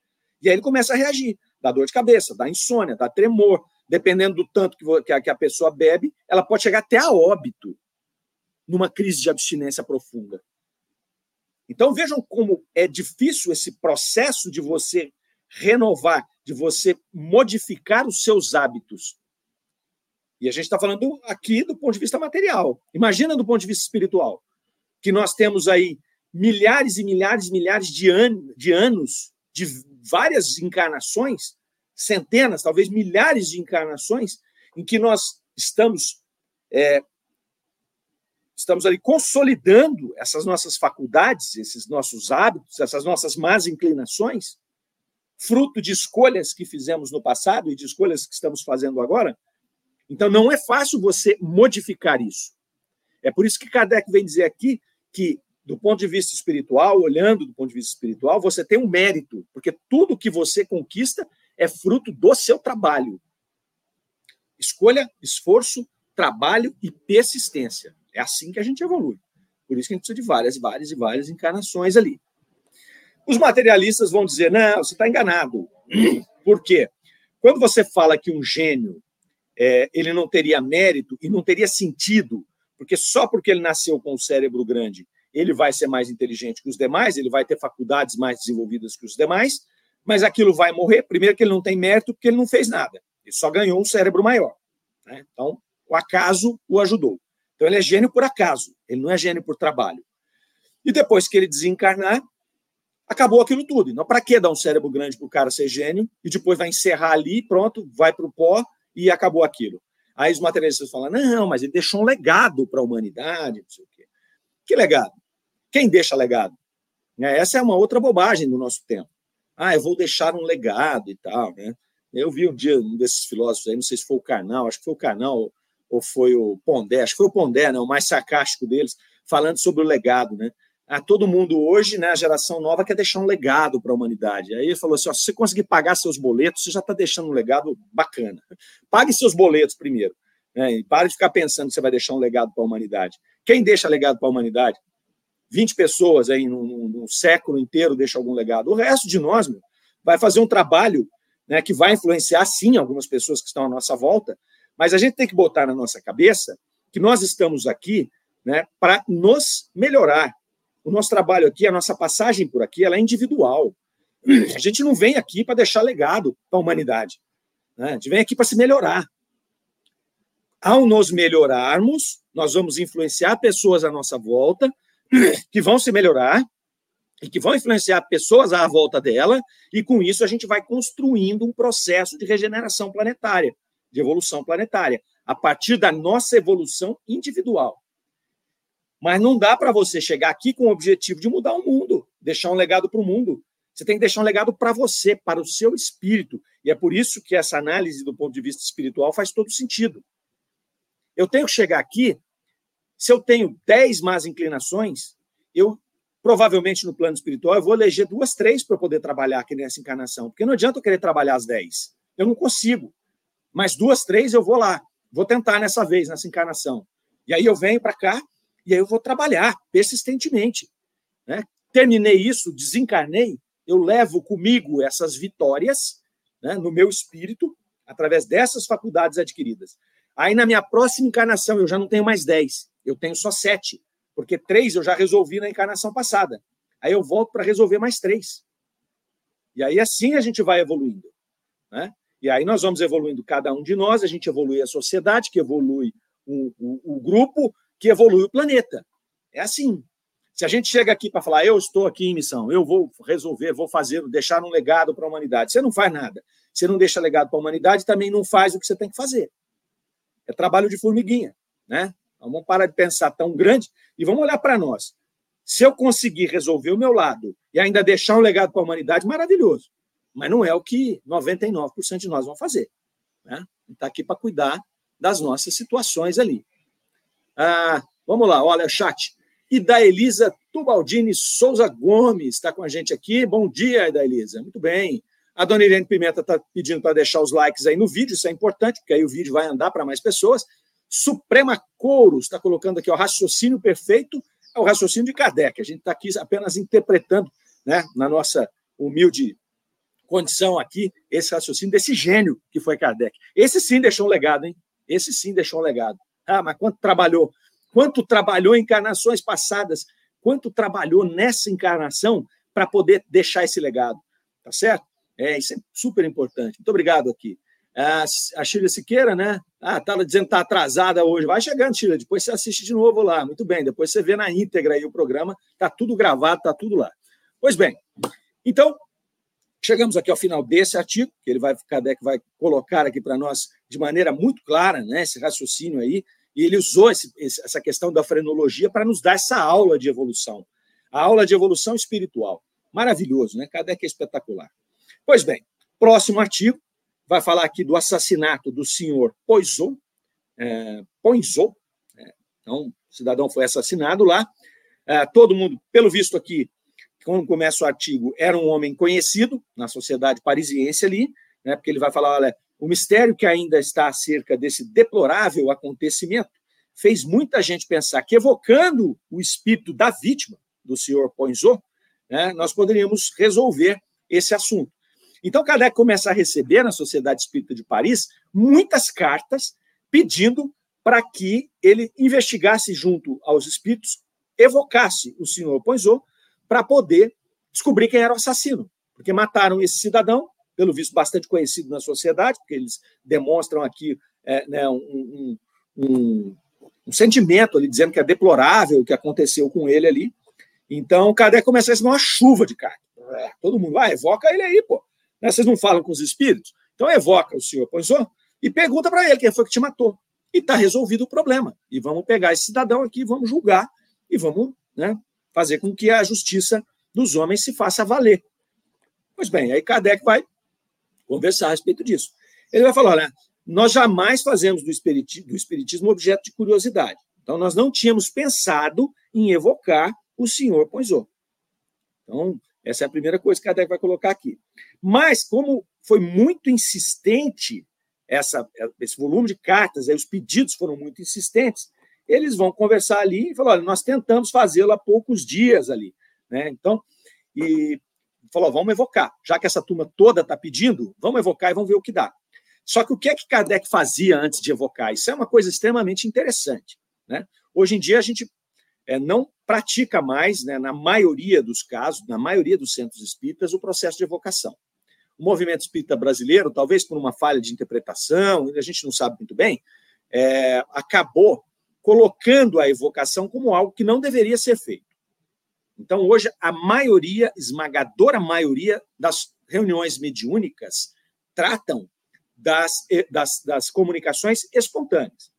E aí ele começa a reagir, dá dor de cabeça, dá insônia, dá tremor, dependendo do tanto que a pessoa bebe, ela pode chegar até a óbito numa crise de abstinência profunda. Então vejam como é difícil esse processo de você renovar, de você modificar os seus hábitos. E a gente está falando aqui do ponto de vista material. Imagina do ponto de vista espiritual, que nós temos aí milhares e milhares e milhares de, an de anos, de várias encarnações, centenas, talvez milhares de encarnações em que nós estamos é, estamos ali consolidando essas nossas faculdades, esses nossos hábitos, essas nossas más inclinações, fruto de escolhas que fizemos no passado e de escolhas que estamos fazendo agora. Então não é fácil você modificar isso. É por isso que Kardec vem dizer aqui que do ponto de vista espiritual, olhando do ponto de vista espiritual, você tem um mérito, porque tudo que você conquista é fruto do seu trabalho. Escolha, esforço, trabalho e persistência. É assim que a gente evolui. Por isso que a gente precisa de várias, várias e várias encarnações ali. Os materialistas vão dizer: não, você está enganado. Por quê? Quando você fala que um gênio é, ele não teria mérito e não teria sentido, porque só porque ele nasceu com um cérebro grande, ele vai ser mais inteligente que os demais, ele vai ter faculdades mais desenvolvidas que os demais, mas aquilo vai morrer. Primeiro, que ele não tem mérito, porque ele não fez nada, ele só ganhou um cérebro maior. Né? Então, o acaso o ajudou. Então, ele é gênio por acaso, ele não é gênio por trabalho. E depois que ele desencarnar, acabou aquilo tudo. Então, para que dar um cérebro grande para o cara ser gênio e depois vai encerrar ali, pronto, vai para o pó e acabou aquilo? Aí os materialistas falam: não, mas ele deixou um legado para a humanidade, não sei o quê. Que legado? Quem deixa legado? Né, essa é uma outra bobagem do nosso tempo. Ah, eu vou deixar um legado e tal, né? Eu vi um dia um desses filósofos aí, não sei se foi o Karnal, acho que foi o Karnal ou foi o Pondé, acho que foi o Pondé, né, o mais sarcástico deles, falando sobre o legado, né? Ah, todo mundo hoje, né, a geração nova, quer deixar um legado para a humanidade. Aí ele falou assim: ó, se você conseguir pagar seus boletos, você já está deixando um legado bacana. Pague seus boletos primeiro. Né, e pare de ficar pensando que você vai deixar um legado para a humanidade. Quem deixa legado para a humanidade? 20 pessoas aí num, num, século inteiro deixa algum legado. O resto de nós meu, vai fazer um trabalho né, que vai influenciar, sim, algumas pessoas que estão à nossa volta, mas a gente tem que botar na nossa cabeça que nós estamos aqui né, para nos melhorar. O nosso trabalho aqui, a nossa passagem por aqui, ela é individual. A gente não vem aqui para deixar legado para a humanidade. Né? A gente vem aqui para se melhorar. Ao nos melhorarmos, nós vamos influenciar pessoas à nossa volta que vão se melhorar e que vão influenciar pessoas à volta dela, e com isso a gente vai construindo um processo de regeneração planetária de evolução planetária, a partir da nossa evolução individual. Mas não dá para você chegar aqui com o objetivo de mudar o mundo, deixar um legado para o mundo. Você tem que deixar um legado para você, para o seu espírito. E é por isso que essa análise do ponto de vista espiritual faz todo sentido. Eu tenho que chegar aqui, se eu tenho 10 más inclinações, eu provavelmente no plano espiritual eu vou eleger duas, três para poder trabalhar aqui nessa encarnação, porque não adianta eu querer trabalhar as 10. Eu não consigo mais duas, três eu vou lá, vou tentar nessa vez, nessa encarnação. E aí eu venho para cá e aí eu vou trabalhar persistentemente. Né? Terminei isso, desencarnei, eu levo comigo essas vitórias né, no meu espírito, através dessas faculdades adquiridas. Aí na minha próxima encarnação eu já não tenho mais dez, eu tenho só sete, porque três eu já resolvi na encarnação passada. Aí eu volto para resolver mais três. E aí assim a gente vai evoluindo. Né? E aí nós vamos evoluindo cada um de nós, a gente evolui a sociedade, que evolui o, o, o grupo, que evolui o planeta. É assim. Se a gente chega aqui para falar, eu estou aqui em missão, eu vou resolver, vou fazer, deixar um legado para a humanidade, você não faz nada. Você não deixa legado para a humanidade, também não faz o que você tem que fazer. É trabalho de formiguinha, né? Então, vamos parar de pensar tão grande e vamos olhar para nós. Se eu conseguir resolver o meu lado e ainda deixar um legado para a humanidade, maravilhoso mas não é o que 99% de nós vão fazer. Né? Está aqui para cuidar das nossas situações ali. Ah, vamos lá, olha chat. E da Elisa Tubaldini Souza Gomes está com a gente aqui. Bom dia, da Elisa. Muito bem. A dona Irene Pimenta está pedindo para deixar os likes aí no vídeo, isso é importante, porque aí o vídeo vai andar para mais pessoas. Suprema Couros está colocando aqui o raciocínio perfeito, é o raciocínio de Kardec. A gente está aqui apenas interpretando, né, na nossa humilde condição aqui, esse raciocínio desse gênio que foi Kardec. Esse sim deixou um legado, hein? Esse sim deixou um legado. Ah, mas quanto trabalhou? Quanto trabalhou em encarnações passadas? Quanto trabalhou nessa encarnação para poder deixar esse legado? Tá certo? É, isso é super importante. Muito obrigado aqui. Ah, a Sheila Siqueira, né? Ah, estava dizendo que está atrasada hoje. Vai chegando, Sheila. Depois você assiste de novo lá. Muito bem. Depois você vê na íntegra aí o programa. Está tudo gravado, está tudo lá. Pois bem. Então, Chegamos aqui ao final desse artigo, que ele vai, Kardec vai colocar aqui para nós de maneira muito clara, né, esse raciocínio aí, e ele usou esse, essa questão da frenologia para nos dar essa aula de evolução, a aula de evolução espiritual. Maravilhoso, né? Kardec é espetacular. Pois bem, próximo artigo vai falar aqui do assassinato do senhor Poisot, é, Poinzot, é, então, o cidadão foi assassinado lá, é, todo mundo, pelo visto aqui, quando começa o artigo, era um homem conhecido na sociedade parisiense ali, né, porque ele vai falar, olha, o mistério que ainda está acerca desse deplorável acontecimento fez muita gente pensar que, evocando o espírito da vítima, do senhor Poinzot, né, nós poderíamos resolver esse assunto. Então, Kardec começa a receber na Sociedade Espírita de Paris muitas cartas pedindo para que ele investigasse junto aos espíritos, evocasse o senhor Poinzot para poder descobrir quem era o assassino, porque mataram esse cidadão, pelo visto bastante conhecido na sociedade, porque eles demonstram aqui é, né, um, um, um, um, sentimento ali, dizendo que é deplorável o que aconteceu com ele ali. Então, Kardec começa a receber uma chuva de cartas. É, todo mundo ah, evoca ele aí, pô. Né, vocês não falam com os espíritos? Então, evoca o senhor Poinzot e pergunta para ele quem foi que te matou. E está resolvido o problema. E vamos pegar esse cidadão aqui, vamos julgar e vamos né, fazer com que a justiça dos homens se faça valer. Pois bem, aí Kardec vai conversar a respeito disso. Ele vai falar: olha, nós jamais fazemos do espiritismo, do espiritismo objeto de curiosidade. Então, nós não tínhamos pensado em evocar o senhor Poinzot. Então, essa é a primeira coisa que Kardec vai colocar aqui. Mas, como foi muito insistente essa, esse volume de cartas, aí os pedidos foram muito insistentes, eles vão conversar ali e falar: olha, nós tentamos fazê-lo há poucos dias ali. Né? Então, e falou: vamos evocar. Já que essa turma toda está pedindo, vamos evocar e vamos ver o que dá. Só que o que é que Kardec fazia antes de evocar? Isso é uma coisa extremamente interessante. Né? Hoje em dia, a gente é, não pratica mais, né, na maioria dos casos, na maioria dos centros espíritas, o processo de evocação. O movimento espírita brasileiro, talvez por uma falha de interpretação, a gente não sabe muito bem, é, acabou colocando a evocação como algo que não deveria ser feito. Então, hoje, a maioria, esmagadora maioria das reuniões mediúnicas tratam das, eh, das, das comunicações espontâneas.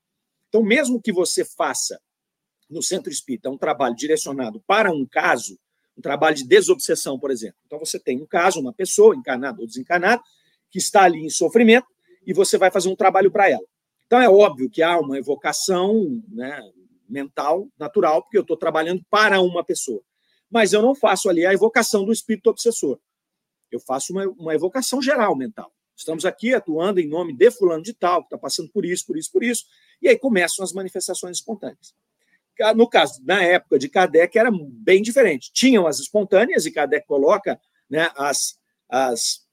Então, mesmo que você faça no centro espírita um trabalho direcionado para um caso, um trabalho de desobsessão, por exemplo. Então, você tem um caso, uma pessoa, encarnada ou desencarnada, que está ali em sofrimento, e você vai fazer um trabalho para ela. Então, é óbvio que há uma evocação né, mental natural, porque eu estou trabalhando para uma pessoa. Mas eu não faço ali a evocação do espírito obsessor. Eu faço uma, uma evocação geral mental. Estamos aqui atuando em nome de fulano de tal, que está passando por isso, por isso, por isso. E aí começam as manifestações espontâneas. No caso, na época de Kardec, era bem diferente. Tinham as espontâneas, e Kardec coloca né, as, as,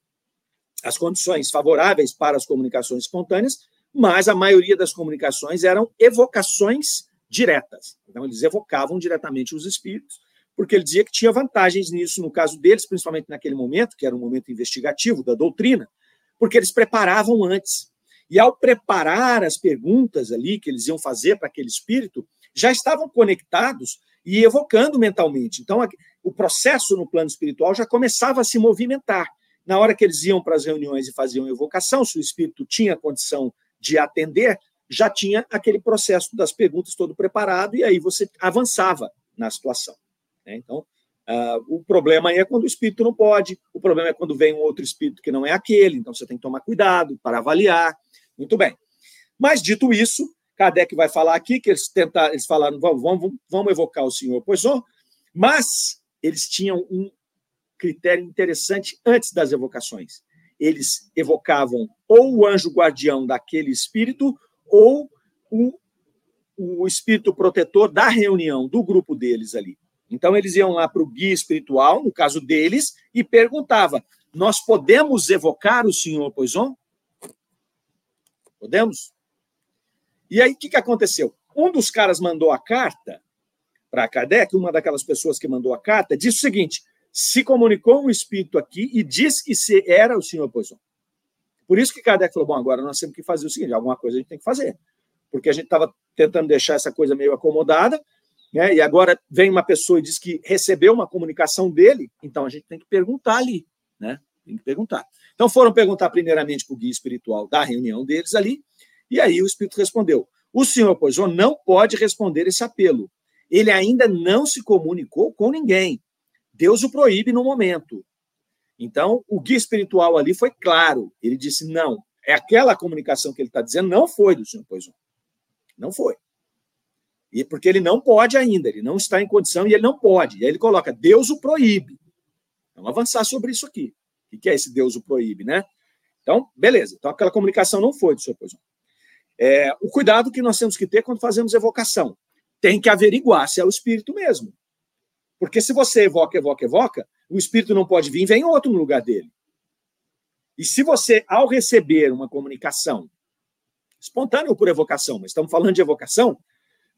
as condições favoráveis para as comunicações espontâneas, mas a maioria das comunicações eram evocações diretas. Então, eles evocavam diretamente os espíritos, porque ele dizia que tinha vantagens nisso, no caso deles, principalmente naquele momento, que era um momento investigativo da doutrina, porque eles preparavam antes. E ao preparar as perguntas ali que eles iam fazer para aquele espírito, já estavam conectados e evocando mentalmente. Então, o processo no plano espiritual já começava a se movimentar. Na hora que eles iam para as reuniões e faziam evocação, se o espírito tinha condição de atender, já tinha aquele processo das perguntas todo preparado e aí você avançava na situação. Né? Então, uh, o problema é quando o espírito não pode, o problema é quando vem um outro espírito que não é aquele, então você tem que tomar cuidado para avaliar. Muito bem. Mas, dito isso, Kardec vai falar aqui que eles tentaram, eles falaram, vamos, vamos, vamos evocar o senhor Poisson, mas eles tinham um critério interessante antes das evocações. Eles evocavam ou o anjo guardião daquele espírito ou o, o espírito protetor da reunião, do grupo deles ali. Então, eles iam lá para o guia espiritual, no caso deles, e perguntava: Nós podemos evocar o senhor Poison? Podemos? E aí, o que, que aconteceu? Um dos caras mandou a carta para Kardec, uma daquelas pessoas que mandou a carta, disse o seguinte: se comunicou um espírito aqui e disse que se era o senhor Poison. Por isso que Kardec falou: bom, agora nós temos que fazer o seguinte: alguma coisa a gente tem que fazer. Porque a gente estava tentando deixar essa coisa meio acomodada, né? e agora vem uma pessoa e diz que recebeu uma comunicação dele, então a gente tem que perguntar ali. Né? Tem que perguntar. Então foram perguntar primeiramente para o guia espiritual da reunião deles ali, e aí o espírito respondeu: o senhor Poison não pode responder esse apelo. Ele ainda não se comunicou com ninguém. Deus o proíbe no momento. Então, o guia espiritual ali foi claro. Ele disse: não, é aquela comunicação que ele está dizendo não foi do senhor Poison. Não foi. E porque ele não pode ainda, ele não está em condição e ele não pode. E aí ele coloca, Deus o proíbe. Vamos avançar sobre isso aqui. O que é esse Deus o proíbe, né? Então, beleza. Então, aquela comunicação não foi do seu poisão. É, o cuidado que nós temos que ter quando fazemos evocação. Tem que averiguar se é o espírito mesmo. Porque se você evoca, evoca, evoca, o espírito não pode vir, vem outro no lugar dele. E se você, ao receber uma comunicação, espontânea ou por evocação, mas estamos falando de evocação,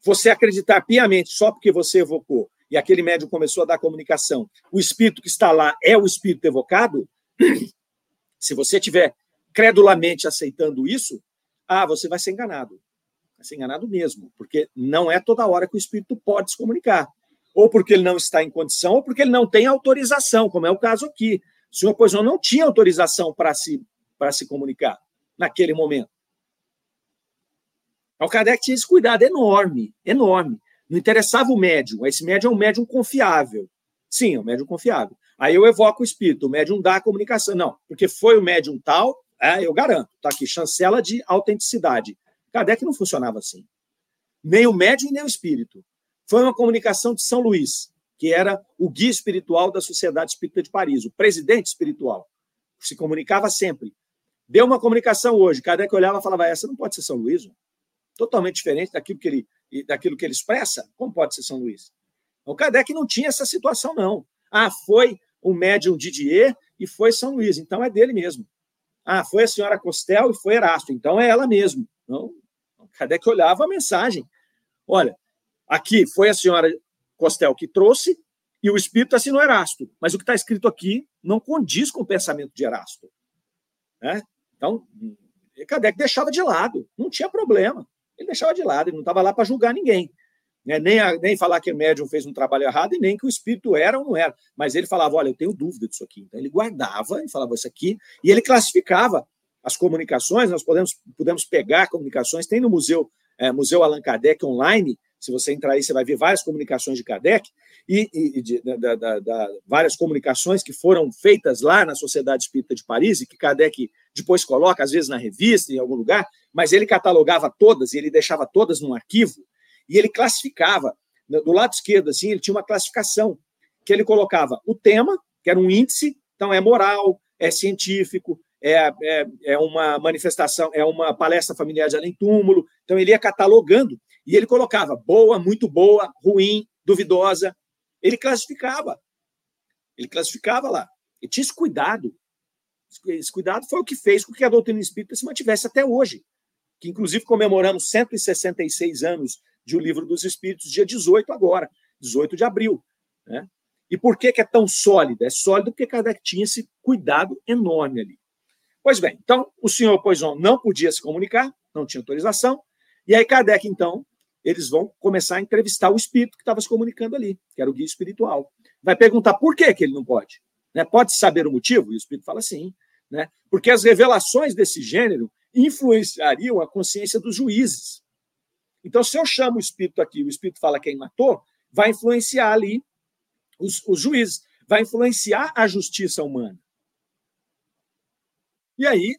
você acreditar piamente só porque você evocou e aquele médium começou a dar comunicação, o espírito que está lá é o espírito evocado, se você tiver credulamente aceitando isso, ah, você vai ser enganado. Vai ser enganado mesmo, porque não é toda hora que o espírito pode se comunicar. Ou porque ele não está em condição, ou porque ele não tem autorização, como é o caso aqui. O senhor Poisson não tinha autorização para se, se comunicar naquele momento. O Kardec tinha esse cuidado enorme, enorme. Não interessava o médium. Esse médium é um médium confiável. Sim, é um médium confiável. Aí eu evoco o espírito, o médium dá a comunicação. Não, porque foi o médium tal, é, eu garanto. Está aqui, chancela de autenticidade. Kardec não funcionava assim. Nem o médium nem o espírito. Foi uma comunicação de São Luís, que era o guia espiritual da Sociedade Espírita de Paris, o presidente espiritual. Se comunicava sempre. Deu uma comunicação hoje. Kardec olhava e falava: essa não pode ser São Luís. Totalmente diferente daquilo que ele, daquilo que ele expressa. Como pode ser São Luís? O Kardec não tinha essa situação, não. Ah, foi o médium Didier e foi São Luís, então é dele mesmo. Ah, foi a senhora Costel e foi Erasto, então é ela mesmo. Não, Kardec olhava a mensagem. Olha, aqui foi a senhora Costel que trouxe e o espírito assinou Erasto, mas o que está escrito aqui não condiz com o pensamento de Erasto. Né? Então, Kardec deixava de lado, não tinha problema. Ele deixava de lado, ele não estava lá para julgar ninguém né? nem, a, nem falar que o médium fez um trabalho errado e nem que o espírito era ou não era. Mas ele falava: olha, eu tenho dúvida disso aqui. Então ele guardava e falava isso aqui, e ele classificava as comunicações. Nós podemos, podemos pegar comunicações, tem no Museu, é, Museu Allan Kardec online. Se você entrar aí, você vai ver várias comunicações de Kardec e, e de, da, da, da, várias comunicações que foram feitas lá na Sociedade Espírita de Paris e que Kardec depois coloca, às vezes, na revista, em algum lugar, mas ele catalogava todas e ele deixava todas num arquivo e ele classificava, do lado esquerdo, assim, ele tinha uma classificação, que ele colocava o tema, que era um índice, então é moral, é científico, é, é, é uma manifestação, é uma palestra familiar de além túmulo, então ele ia catalogando, e ele colocava boa, muito boa, ruim, duvidosa, ele classificava, ele classificava lá, e tinha esse cuidado, esse cuidado foi o que fez com que a doutrina espírita se mantivesse até hoje, que inclusive comemoramos 166 anos de O Livro dos Espíritos, dia 18 agora, 18 de abril. Né? E por que, que é tão sólida? É sólida porque Kardec tinha esse cuidado enorme ali. Pois bem, então o senhor Poisson não podia se comunicar, não tinha autorização, e aí Kardec, então, eles vão começar a entrevistar o espírito que estava se comunicando ali, que era o guia espiritual. Vai perguntar por que, que ele não pode. Né? Pode saber o motivo? E o espírito fala sim. Né? Porque as revelações desse gênero influenciariam a consciência dos juízes. Então, se eu chamo o espírito aqui, o espírito fala quem matou, vai influenciar ali os, os juízes, vai influenciar a justiça humana. E aí,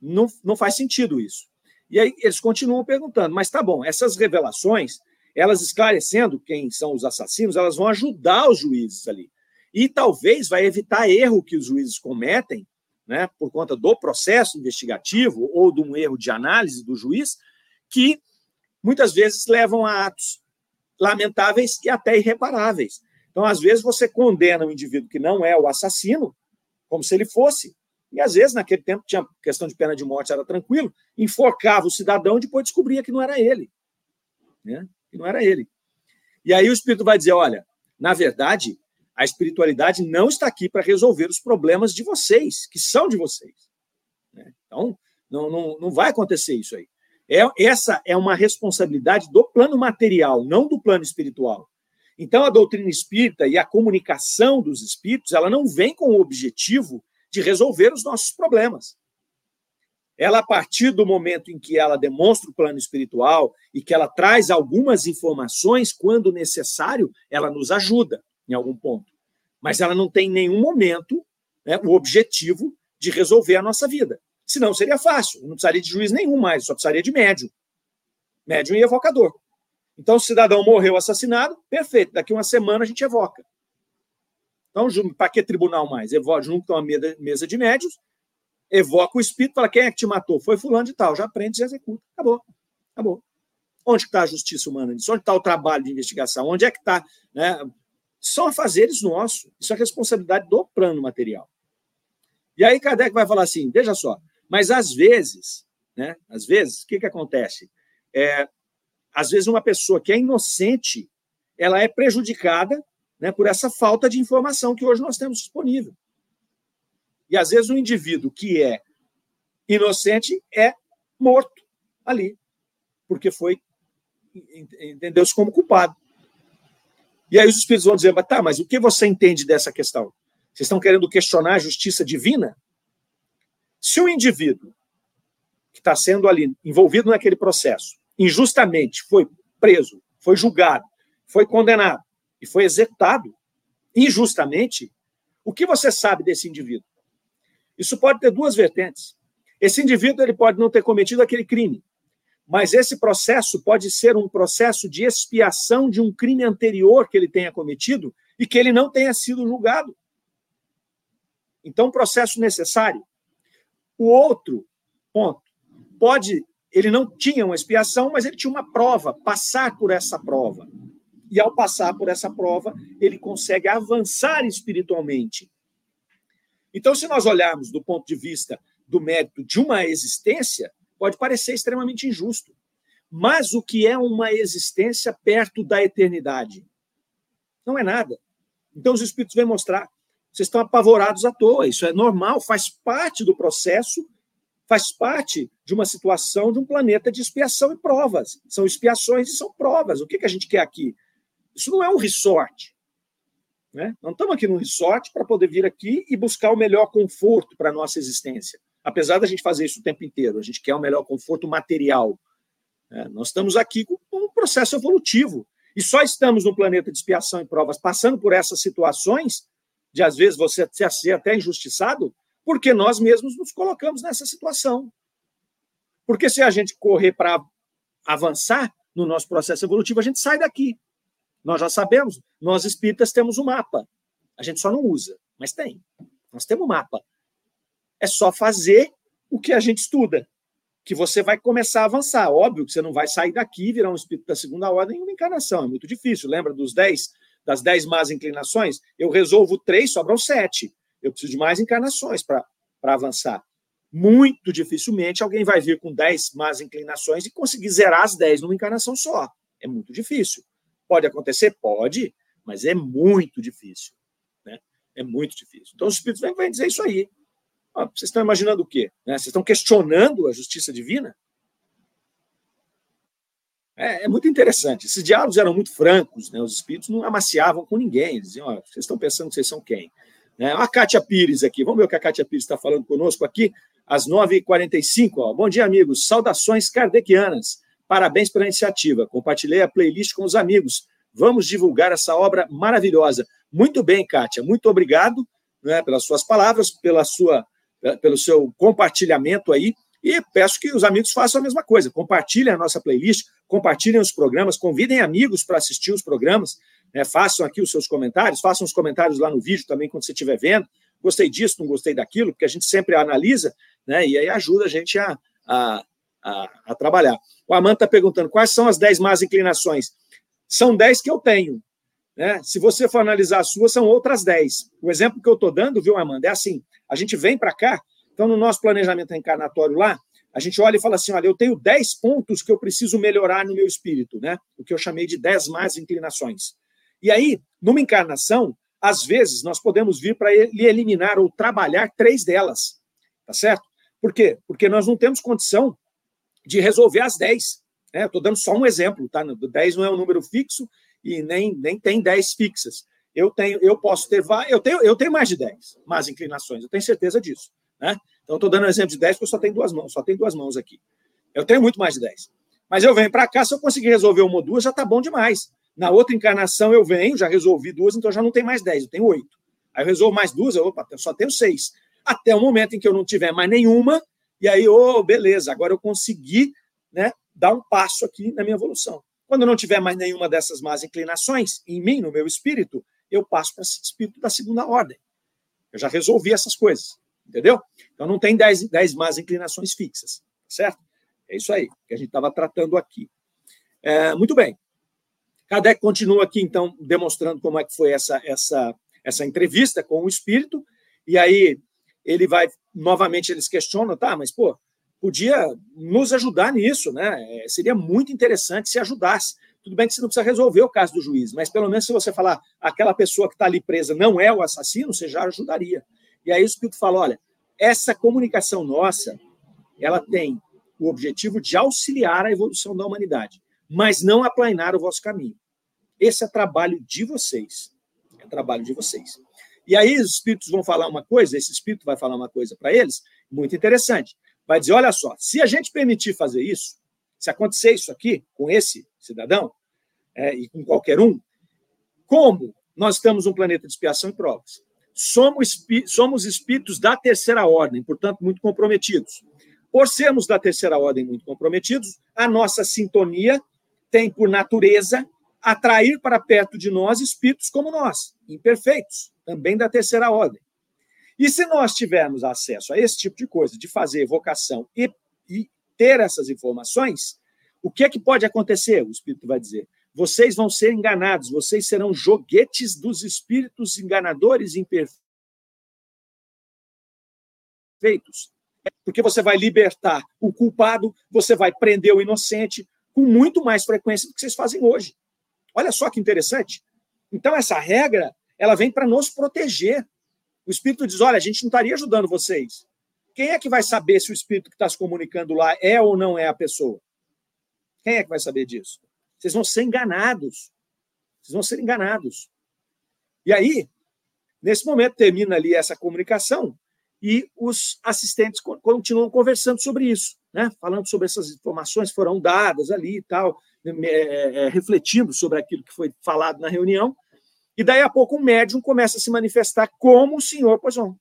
não, não faz sentido isso. E aí eles continuam perguntando, mas tá bom, essas revelações, elas esclarecendo quem são os assassinos, elas vão ajudar os juízes ali. E talvez vai evitar erro que os juízes cometem, né, por conta do processo investigativo ou de um erro de análise do juiz, que muitas vezes levam a atos lamentáveis e até irreparáveis. Então, às vezes, você condena um indivíduo que não é o assassino, como se ele fosse. E às vezes, naquele tempo, tinha questão de pena de morte, era tranquilo, enforcava o cidadão e depois descobria que não era ele. Né? Que não era ele. E aí o Espírito vai dizer: olha, na verdade, a espiritualidade não está aqui para resolver os problemas de vocês, que são de vocês. Né? Então, não, não, não vai acontecer isso aí. É, essa é uma responsabilidade do plano material, não do plano espiritual. Então, a doutrina espírita e a comunicação dos espíritos, ela não vem com o objetivo de resolver os nossos problemas. Ela, a partir do momento em que ela demonstra o plano espiritual e que ela traz algumas informações, quando necessário, ela nos ajuda em algum ponto. Mas ela não tem em nenhum momento né, o objetivo de resolver a nossa vida. Senão seria fácil, não precisaria de juiz nenhum mais, só precisaria de médium. Médium e evocador. Então, o cidadão morreu assassinado, perfeito. Daqui uma semana a gente evoca. Então, para que tribunal mais? Evoca, junto a mesa de médios, evoca o espírito, fala quem é que te matou? Foi fulano de tal. Já prende e executa. Acabou. Acabou. Onde está a justiça humana nisso? Onde está o trabalho de investigação? Onde é que está? Né? São afazeres nossos. Isso é responsabilidade do plano material. E aí Kardec vai falar assim, veja só, mas às vezes, né, às vezes, o que, que acontece? É, às vezes uma pessoa que é inocente, ela é prejudicada né, por essa falta de informação que hoje nós temos disponível. E às vezes o indivíduo que é inocente é morto ali, porque foi entendeu-se como culpado. E aí os espíritos vão dizer, tá, mas o que você entende dessa questão? Vocês estão querendo questionar a justiça divina? Se o um indivíduo que está sendo ali envolvido naquele processo, injustamente foi preso, foi julgado, foi condenado e foi executado injustamente, o que você sabe desse indivíduo? Isso pode ter duas vertentes. Esse indivíduo ele pode não ter cometido aquele crime, mas esse processo pode ser um processo de expiação de um crime anterior que ele tenha cometido e que ele não tenha sido julgado. Então, processo necessário. O outro ponto pode, ele não tinha uma expiação, mas ele tinha uma prova, passar por essa prova. E ao passar por essa prova, ele consegue avançar espiritualmente. Então, se nós olharmos do ponto de vista do mérito de uma existência, pode parecer extremamente injusto. Mas o que é uma existência perto da eternidade? Não é nada. Então, os Espíritos vêm mostrar. Vocês estão apavorados à toa. Isso é normal, faz parte do processo, faz parte de uma situação de um planeta de expiação e provas. São expiações e são provas. O que, que a gente quer aqui? Isso não é um resort. Né? Não estamos aqui num resort para poder vir aqui e buscar o melhor conforto para a nossa existência. Apesar da gente fazer isso o tempo inteiro, a gente quer o melhor conforto material. Né? Nós estamos aqui com um processo evolutivo. E só estamos no planeta de expiação e provas, passando por essas situações, de às vezes você ser até injustiçado, porque nós mesmos nos colocamos nessa situação. Porque se a gente correr para avançar no nosso processo evolutivo, a gente sai daqui. Nós já sabemos, nós espíritas temos um mapa. A gente só não usa, mas tem. Nós temos um mapa. É só fazer o que a gente estuda, que você vai começar a avançar. Óbvio que você não vai sair daqui e virar um espírito da segunda ordem em uma encarnação. É muito difícil. Lembra dos dez, das dez más inclinações? Eu resolvo três, sobram sete. Eu preciso de mais encarnações para avançar. Muito dificilmente alguém vai vir com dez más inclinações e conseguir zerar as dez numa encarnação só. É muito difícil. Pode acontecer? Pode, mas é muito difícil. Né? É muito difícil. Então, os espíritos vêm, vêm dizer isso aí. vocês estão imaginando o quê? Né? Vocês estão questionando a justiça divina? É, é, muito interessante. Esses diálogos eram muito francos, né? os espíritos não amaciavam com ninguém. Eles diziam: vocês estão pensando que vocês são quem? Né? A Kátia Pires aqui, vamos ver o que a Kátia Pires está falando conosco aqui, às 9h45. Bom dia, amigos. Saudações kardecianas. Parabéns pela iniciativa. Compartilhei a playlist com os amigos. Vamos divulgar essa obra maravilhosa. Muito bem, Kátia. Muito obrigado né, pelas suas palavras, pela sua, pelo seu compartilhamento aí. E peço que os amigos façam a mesma coisa. Compartilhem a nossa playlist, compartilhem os programas, convidem amigos para assistir os programas, né, façam aqui os seus comentários, façam os comentários lá no vídeo também quando você estiver vendo. Gostei disso, não gostei daquilo, porque a gente sempre analisa, né, e aí ajuda a gente a, a, a, a trabalhar. O Amanda está perguntando quais são as 10 más inclinações. São 10 que eu tenho. Né? Se você for analisar as suas, são outras 10. O exemplo que eu estou dando, viu, Amanda, é assim: a gente vem para cá, então no nosso planejamento reencarnatório lá, a gente olha e fala assim: olha, eu tenho 10 pontos que eu preciso melhorar no meu espírito, né? O que eu chamei de 10 más inclinações. E aí, numa encarnação, às vezes nós podemos vir para lhe eliminar ou trabalhar três delas. Tá certo? Por quê? Porque nós não temos condição de resolver as 10. Né? Estou dando só um exemplo, tá? 10 não é um número fixo e nem, nem tem 10 fixas. Eu tenho, eu posso ter eu tenho, eu tenho mais de 10 más inclinações, eu tenho certeza disso. Né? Então, estou dando um exemplo de 10 porque eu só tenho duas mãos, só tenho duas mãos aqui. Eu tenho muito mais de 10. Mas eu venho para cá, se eu conseguir resolver uma ou duas, já está bom demais. Na outra encarnação eu venho, já resolvi duas, então já não tem mais 10, eu tenho oito. Aí eu resolvo mais duas, opa, eu só tenho seis. Até o momento em que eu não tiver mais nenhuma, e aí, oh, beleza, agora eu consegui né, dar um passo aqui na minha evolução. Quando não tiver mais nenhuma dessas más inclinações em mim, no meu espírito, eu passo para esse espírito da segunda ordem. Eu já resolvi essas coisas, entendeu? Então não tem dez, dez más inclinações fixas, certo? É isso aí que a gente estava tratando aqui. É, muito bem. Kardec continua aqui, então, demonstrando como é que foi essa, essa, essa entrevista com o espírito, e aí ele vai, novamente, eles questionam, tá, mas, pô, podia nos ajudar nisso, né? É, seria muito interessante se ajudasse. Tudo bem que você não precisa resolver o caso do juiz, mas pelo menos se você falar aquela pessoa que está ali presa não é o assassino, você já ajudaria. E aí o Espírito fala: olha, essa comunicação nossa, ela tem o objetivo de auxiliar a evolução da humanidade, mas não aplanar o vosso caminho. Esse é trabalho de vocês. É trabalho de vocês. E aí os espíritos vão falar uma coisa, esse espírito vai falar uma coisa para eles, muito interessante. Vai dizer: olha só, se a gente permitir fazer isso, se acontecer isso aqui com esse cidadão, é, e com qualquer um, como nós estamos um planeta de expiação e provas, somos, somos espíritos da terceira ordem, portanto, muito comprometidos. Por sermos da terceira ordem muito comprometidos, a nossa sintonia tem por natureza atrair para perto de nós espíritos como nós, imperfeitos, também da terceira ordem. E se nós tivermos acesso a esse tipo de coisa, de fazer evocação e, e ter essas informações, o que é que pode acontecer? O espírito vai dizer: vocês vão ser enganados, vocês serão joguetes dos espíritos enganadores imperfeitos. Porque você vai libertar o culpado, você vai prender o inocente com muito mais frequência do que vocês fazem hoje. Olha só que interessante. Então, essa regra, ela vem para nos proteger. O Espírito diz: olha, a gente não estaria ajudando vocês. Quem é que vai saber se o Espírito que está se comunicando lá é ou não é a pessoa? Quem é que vai saber disso? Vocês vão ser enganados. Vocês vão ser enganados. E aí, nesse momento, termina ali essa comunicação e os assistentes continuam conversando sobre isso, né? falando sobre essas informações que foram dadas ali e tal, é, é, refletindo sobre aquilo que foi falado na reunião. E daí a pouco o médium começa a se manifestar como o senhor Poisson.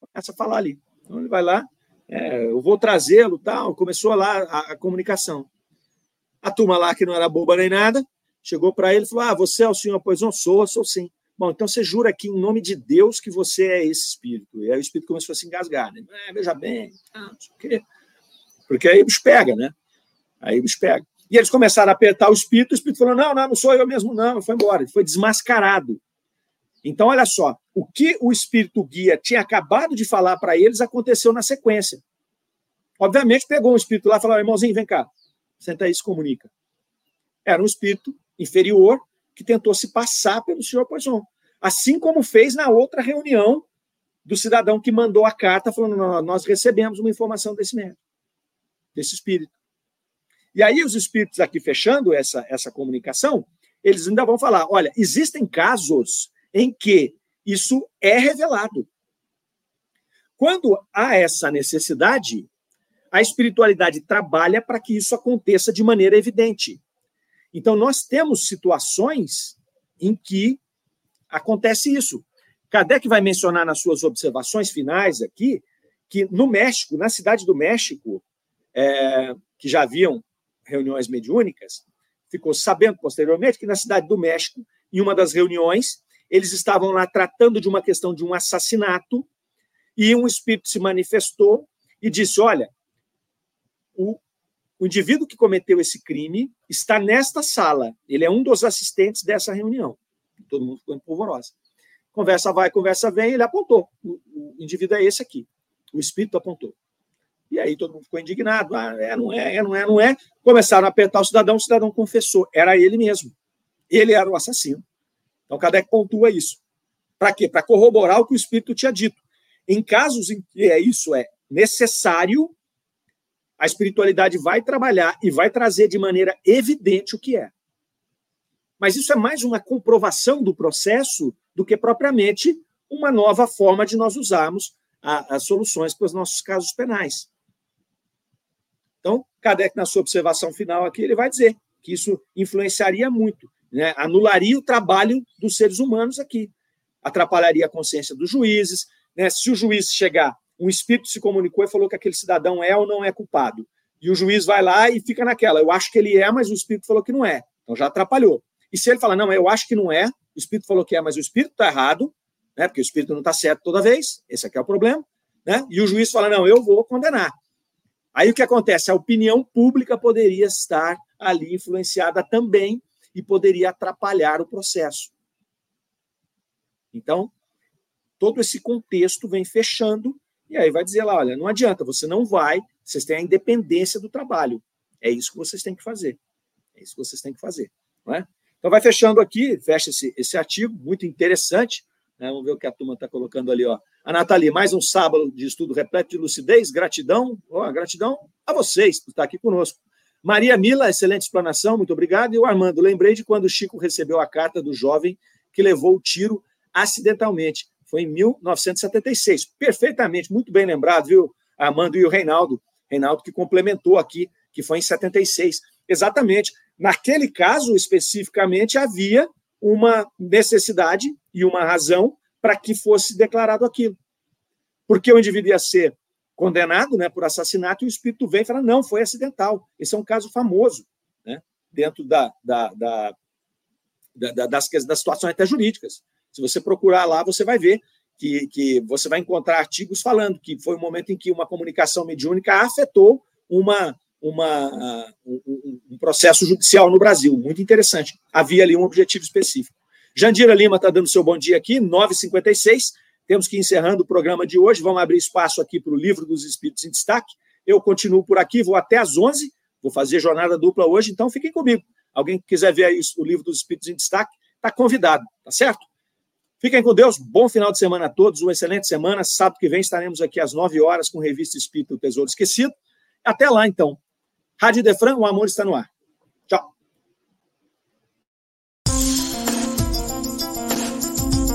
Começa a falar ali. Então ele vai lá, é, eu vou trazê-lo, tal. Começou lá a, a, comunicação. A turma lá, que não era boba nem nada, chegou para ele e falou: Ah, você é o senhor Poison? Sou, sou sim. Bom, então você jura aqui em nome de Deus que você é esse espírito. E aí o espírito começou a se engasgar. Né? É, veja bem, ah, não sei o quê. Porque aí o bicho pega, né? Aí o bicho pega. E eles começaram a apertar o espírito, o espírito falou: não, não, não sou eu mesmo, não. Foi embora. Ele foi desmascarado. Então, olha só, o que o espírito guia tinha acabado de falar para eles aconteceu na sequência. Obviamente, pegou um espírito lá e falou: irmãozinho, vem cá, senta aí, se comunica. Era um espírito inferior que tentou se passar pelo senhor Poisson. Assim como fez na outra reunião do cidadão que mandou a carta falando: nós recebemos uma informação desse médico, desse espírito. E aí, os espíritos aqui fechando essa, essa comunicação, eles ainda vão falar: olha, existem casos em que isso é revelado. Quando há essa necessidade, a espiritualidade trabalha para que isso aconteça de maneira evidente. Então, nós temos situações em que acontece isso. Kardec vai mencionar nas suas observações finais aqui que no México, na cidade do México, é, que já haviam reuniões mediúnicas, ficou sabendo posteriormente que na cidade do México, em uma das reuniões, eles estavam lá tratando de uma questão de um assassinato e um espírito se manifestou e disse: Olha, o, o indivíduo que cometeu esse crime está nesta sala. Ele é um dos assistentes dessa reunião. Todo mundo ficou empolvorosa. Conversa vai, conversa vem, ele apontou. O, o indivíduo é esse aqui. O espírito apontou. E aí todo mundo ficou indignado. Ah, é, não é, é, não é, não é. Começaram a apertar o cidadão, o cidadão confessou. Era ele mesmo. Ele era o assassino. Então, Kardec pontua isso. Para quê? Para corroborar o que o Espírito tinha dito. Em casos em que é isso é necessário, a espiritualidade vai trabalhar e vai trazer de maneira evidente o que é. Mas isso é mais uma comprovação do processo do que propriamente uma nova forma de nós usarmos as soluções para os nossos casos penais. Então, Kardec, na sua observação final aqui, ele vai dizer que isso influenciaria muito né? anularia o trabalho dos seres humanos aqui, atrapalharia a consciência dos juízes. Né? Se o juiz chegar, um espírito se comunicou e falou que aquele cidadão é ou não é culpado, E o juiz vai lá e fica naquela. Eu acho que ele é, mas o espírito falou que não é. Então já atrapalhou. E se ele fala, não, eu acho que não é, o espírito falou que é, mas o espírito está errado, né? Porque o espírito não está certo toda vez, esse aqui é o problema, né? E o juiz fala, não, eu vou condenar. Aí o que acontece? A opinião pública poderia estar ali influenciada também e poderia atrapalhar o processo. Então, todo esse contexto vem fechando e aí vai dizer lá, olha, não adianta, você não vai, vocês têm a independência do trabalho. É isso que vocês têm que fazer. É isso que vocês têm que fazer. Não é? Então vai fechando aqui, fecha esse, esse artigo, muito interessante. Né? Vamos ver o que a turma está colocando ali. Ó. A Nathalie, mais um sábado de estudo repleto de lucidez, gratidão, ó, gratidão a vocês por estar aqui conosco. Maria Mila, excelente explanação, muito obrigado. E o Armando, lembrei de quando o Chico recebeu a carta do jovem que levou o tiro acidentalmente. Foi em 1976. Perfeitamente, muito bem lembrado, viu, Armando e o Reinaldo. Reinaldo que complementou aqui, que foi em 76. Exatamente. Naquele caso, especificamente, havia uma necessidade e uma razão para que fosse declarado aquilo. Porque o indivíduo ia ser condenado né, por assassinato e o espírito vem e fala: não, foi acidental. Esse é um caso famoso né, dentro da, da, da, da das, das situações até jurídicas. Se você procurar lá, você vai ver que, que você vai encontrar artigos falando que foi um momento em que uma comunicação mediúnica afetou uma, uma, um, um, processo judicial no Brasil. Muito interessante. Havia ali um objetivo específico. Jandira Lima está dando seu bom dia aqui, 9h56. Temos que ir encerrando o programa de hoje. Vamos abrir espaço aqui para o Livro dos Espíritos em Destaque. Eu continuo por aqui, vou até às 11 Vou fazer jornada dupla hoje, então fiquem comigo. Alguém que quiser ver o Livro dos Espíritos em Destaque, está convidado, tá certo? Fiquem com Deus, bom final de semana a todos, uma excelente semana. Sábado que vem estaremos aqui às 9 horas com Revista Espírito o Tesouro Esquecido. Até lá, então. Rádio Defran, o amor está no ar.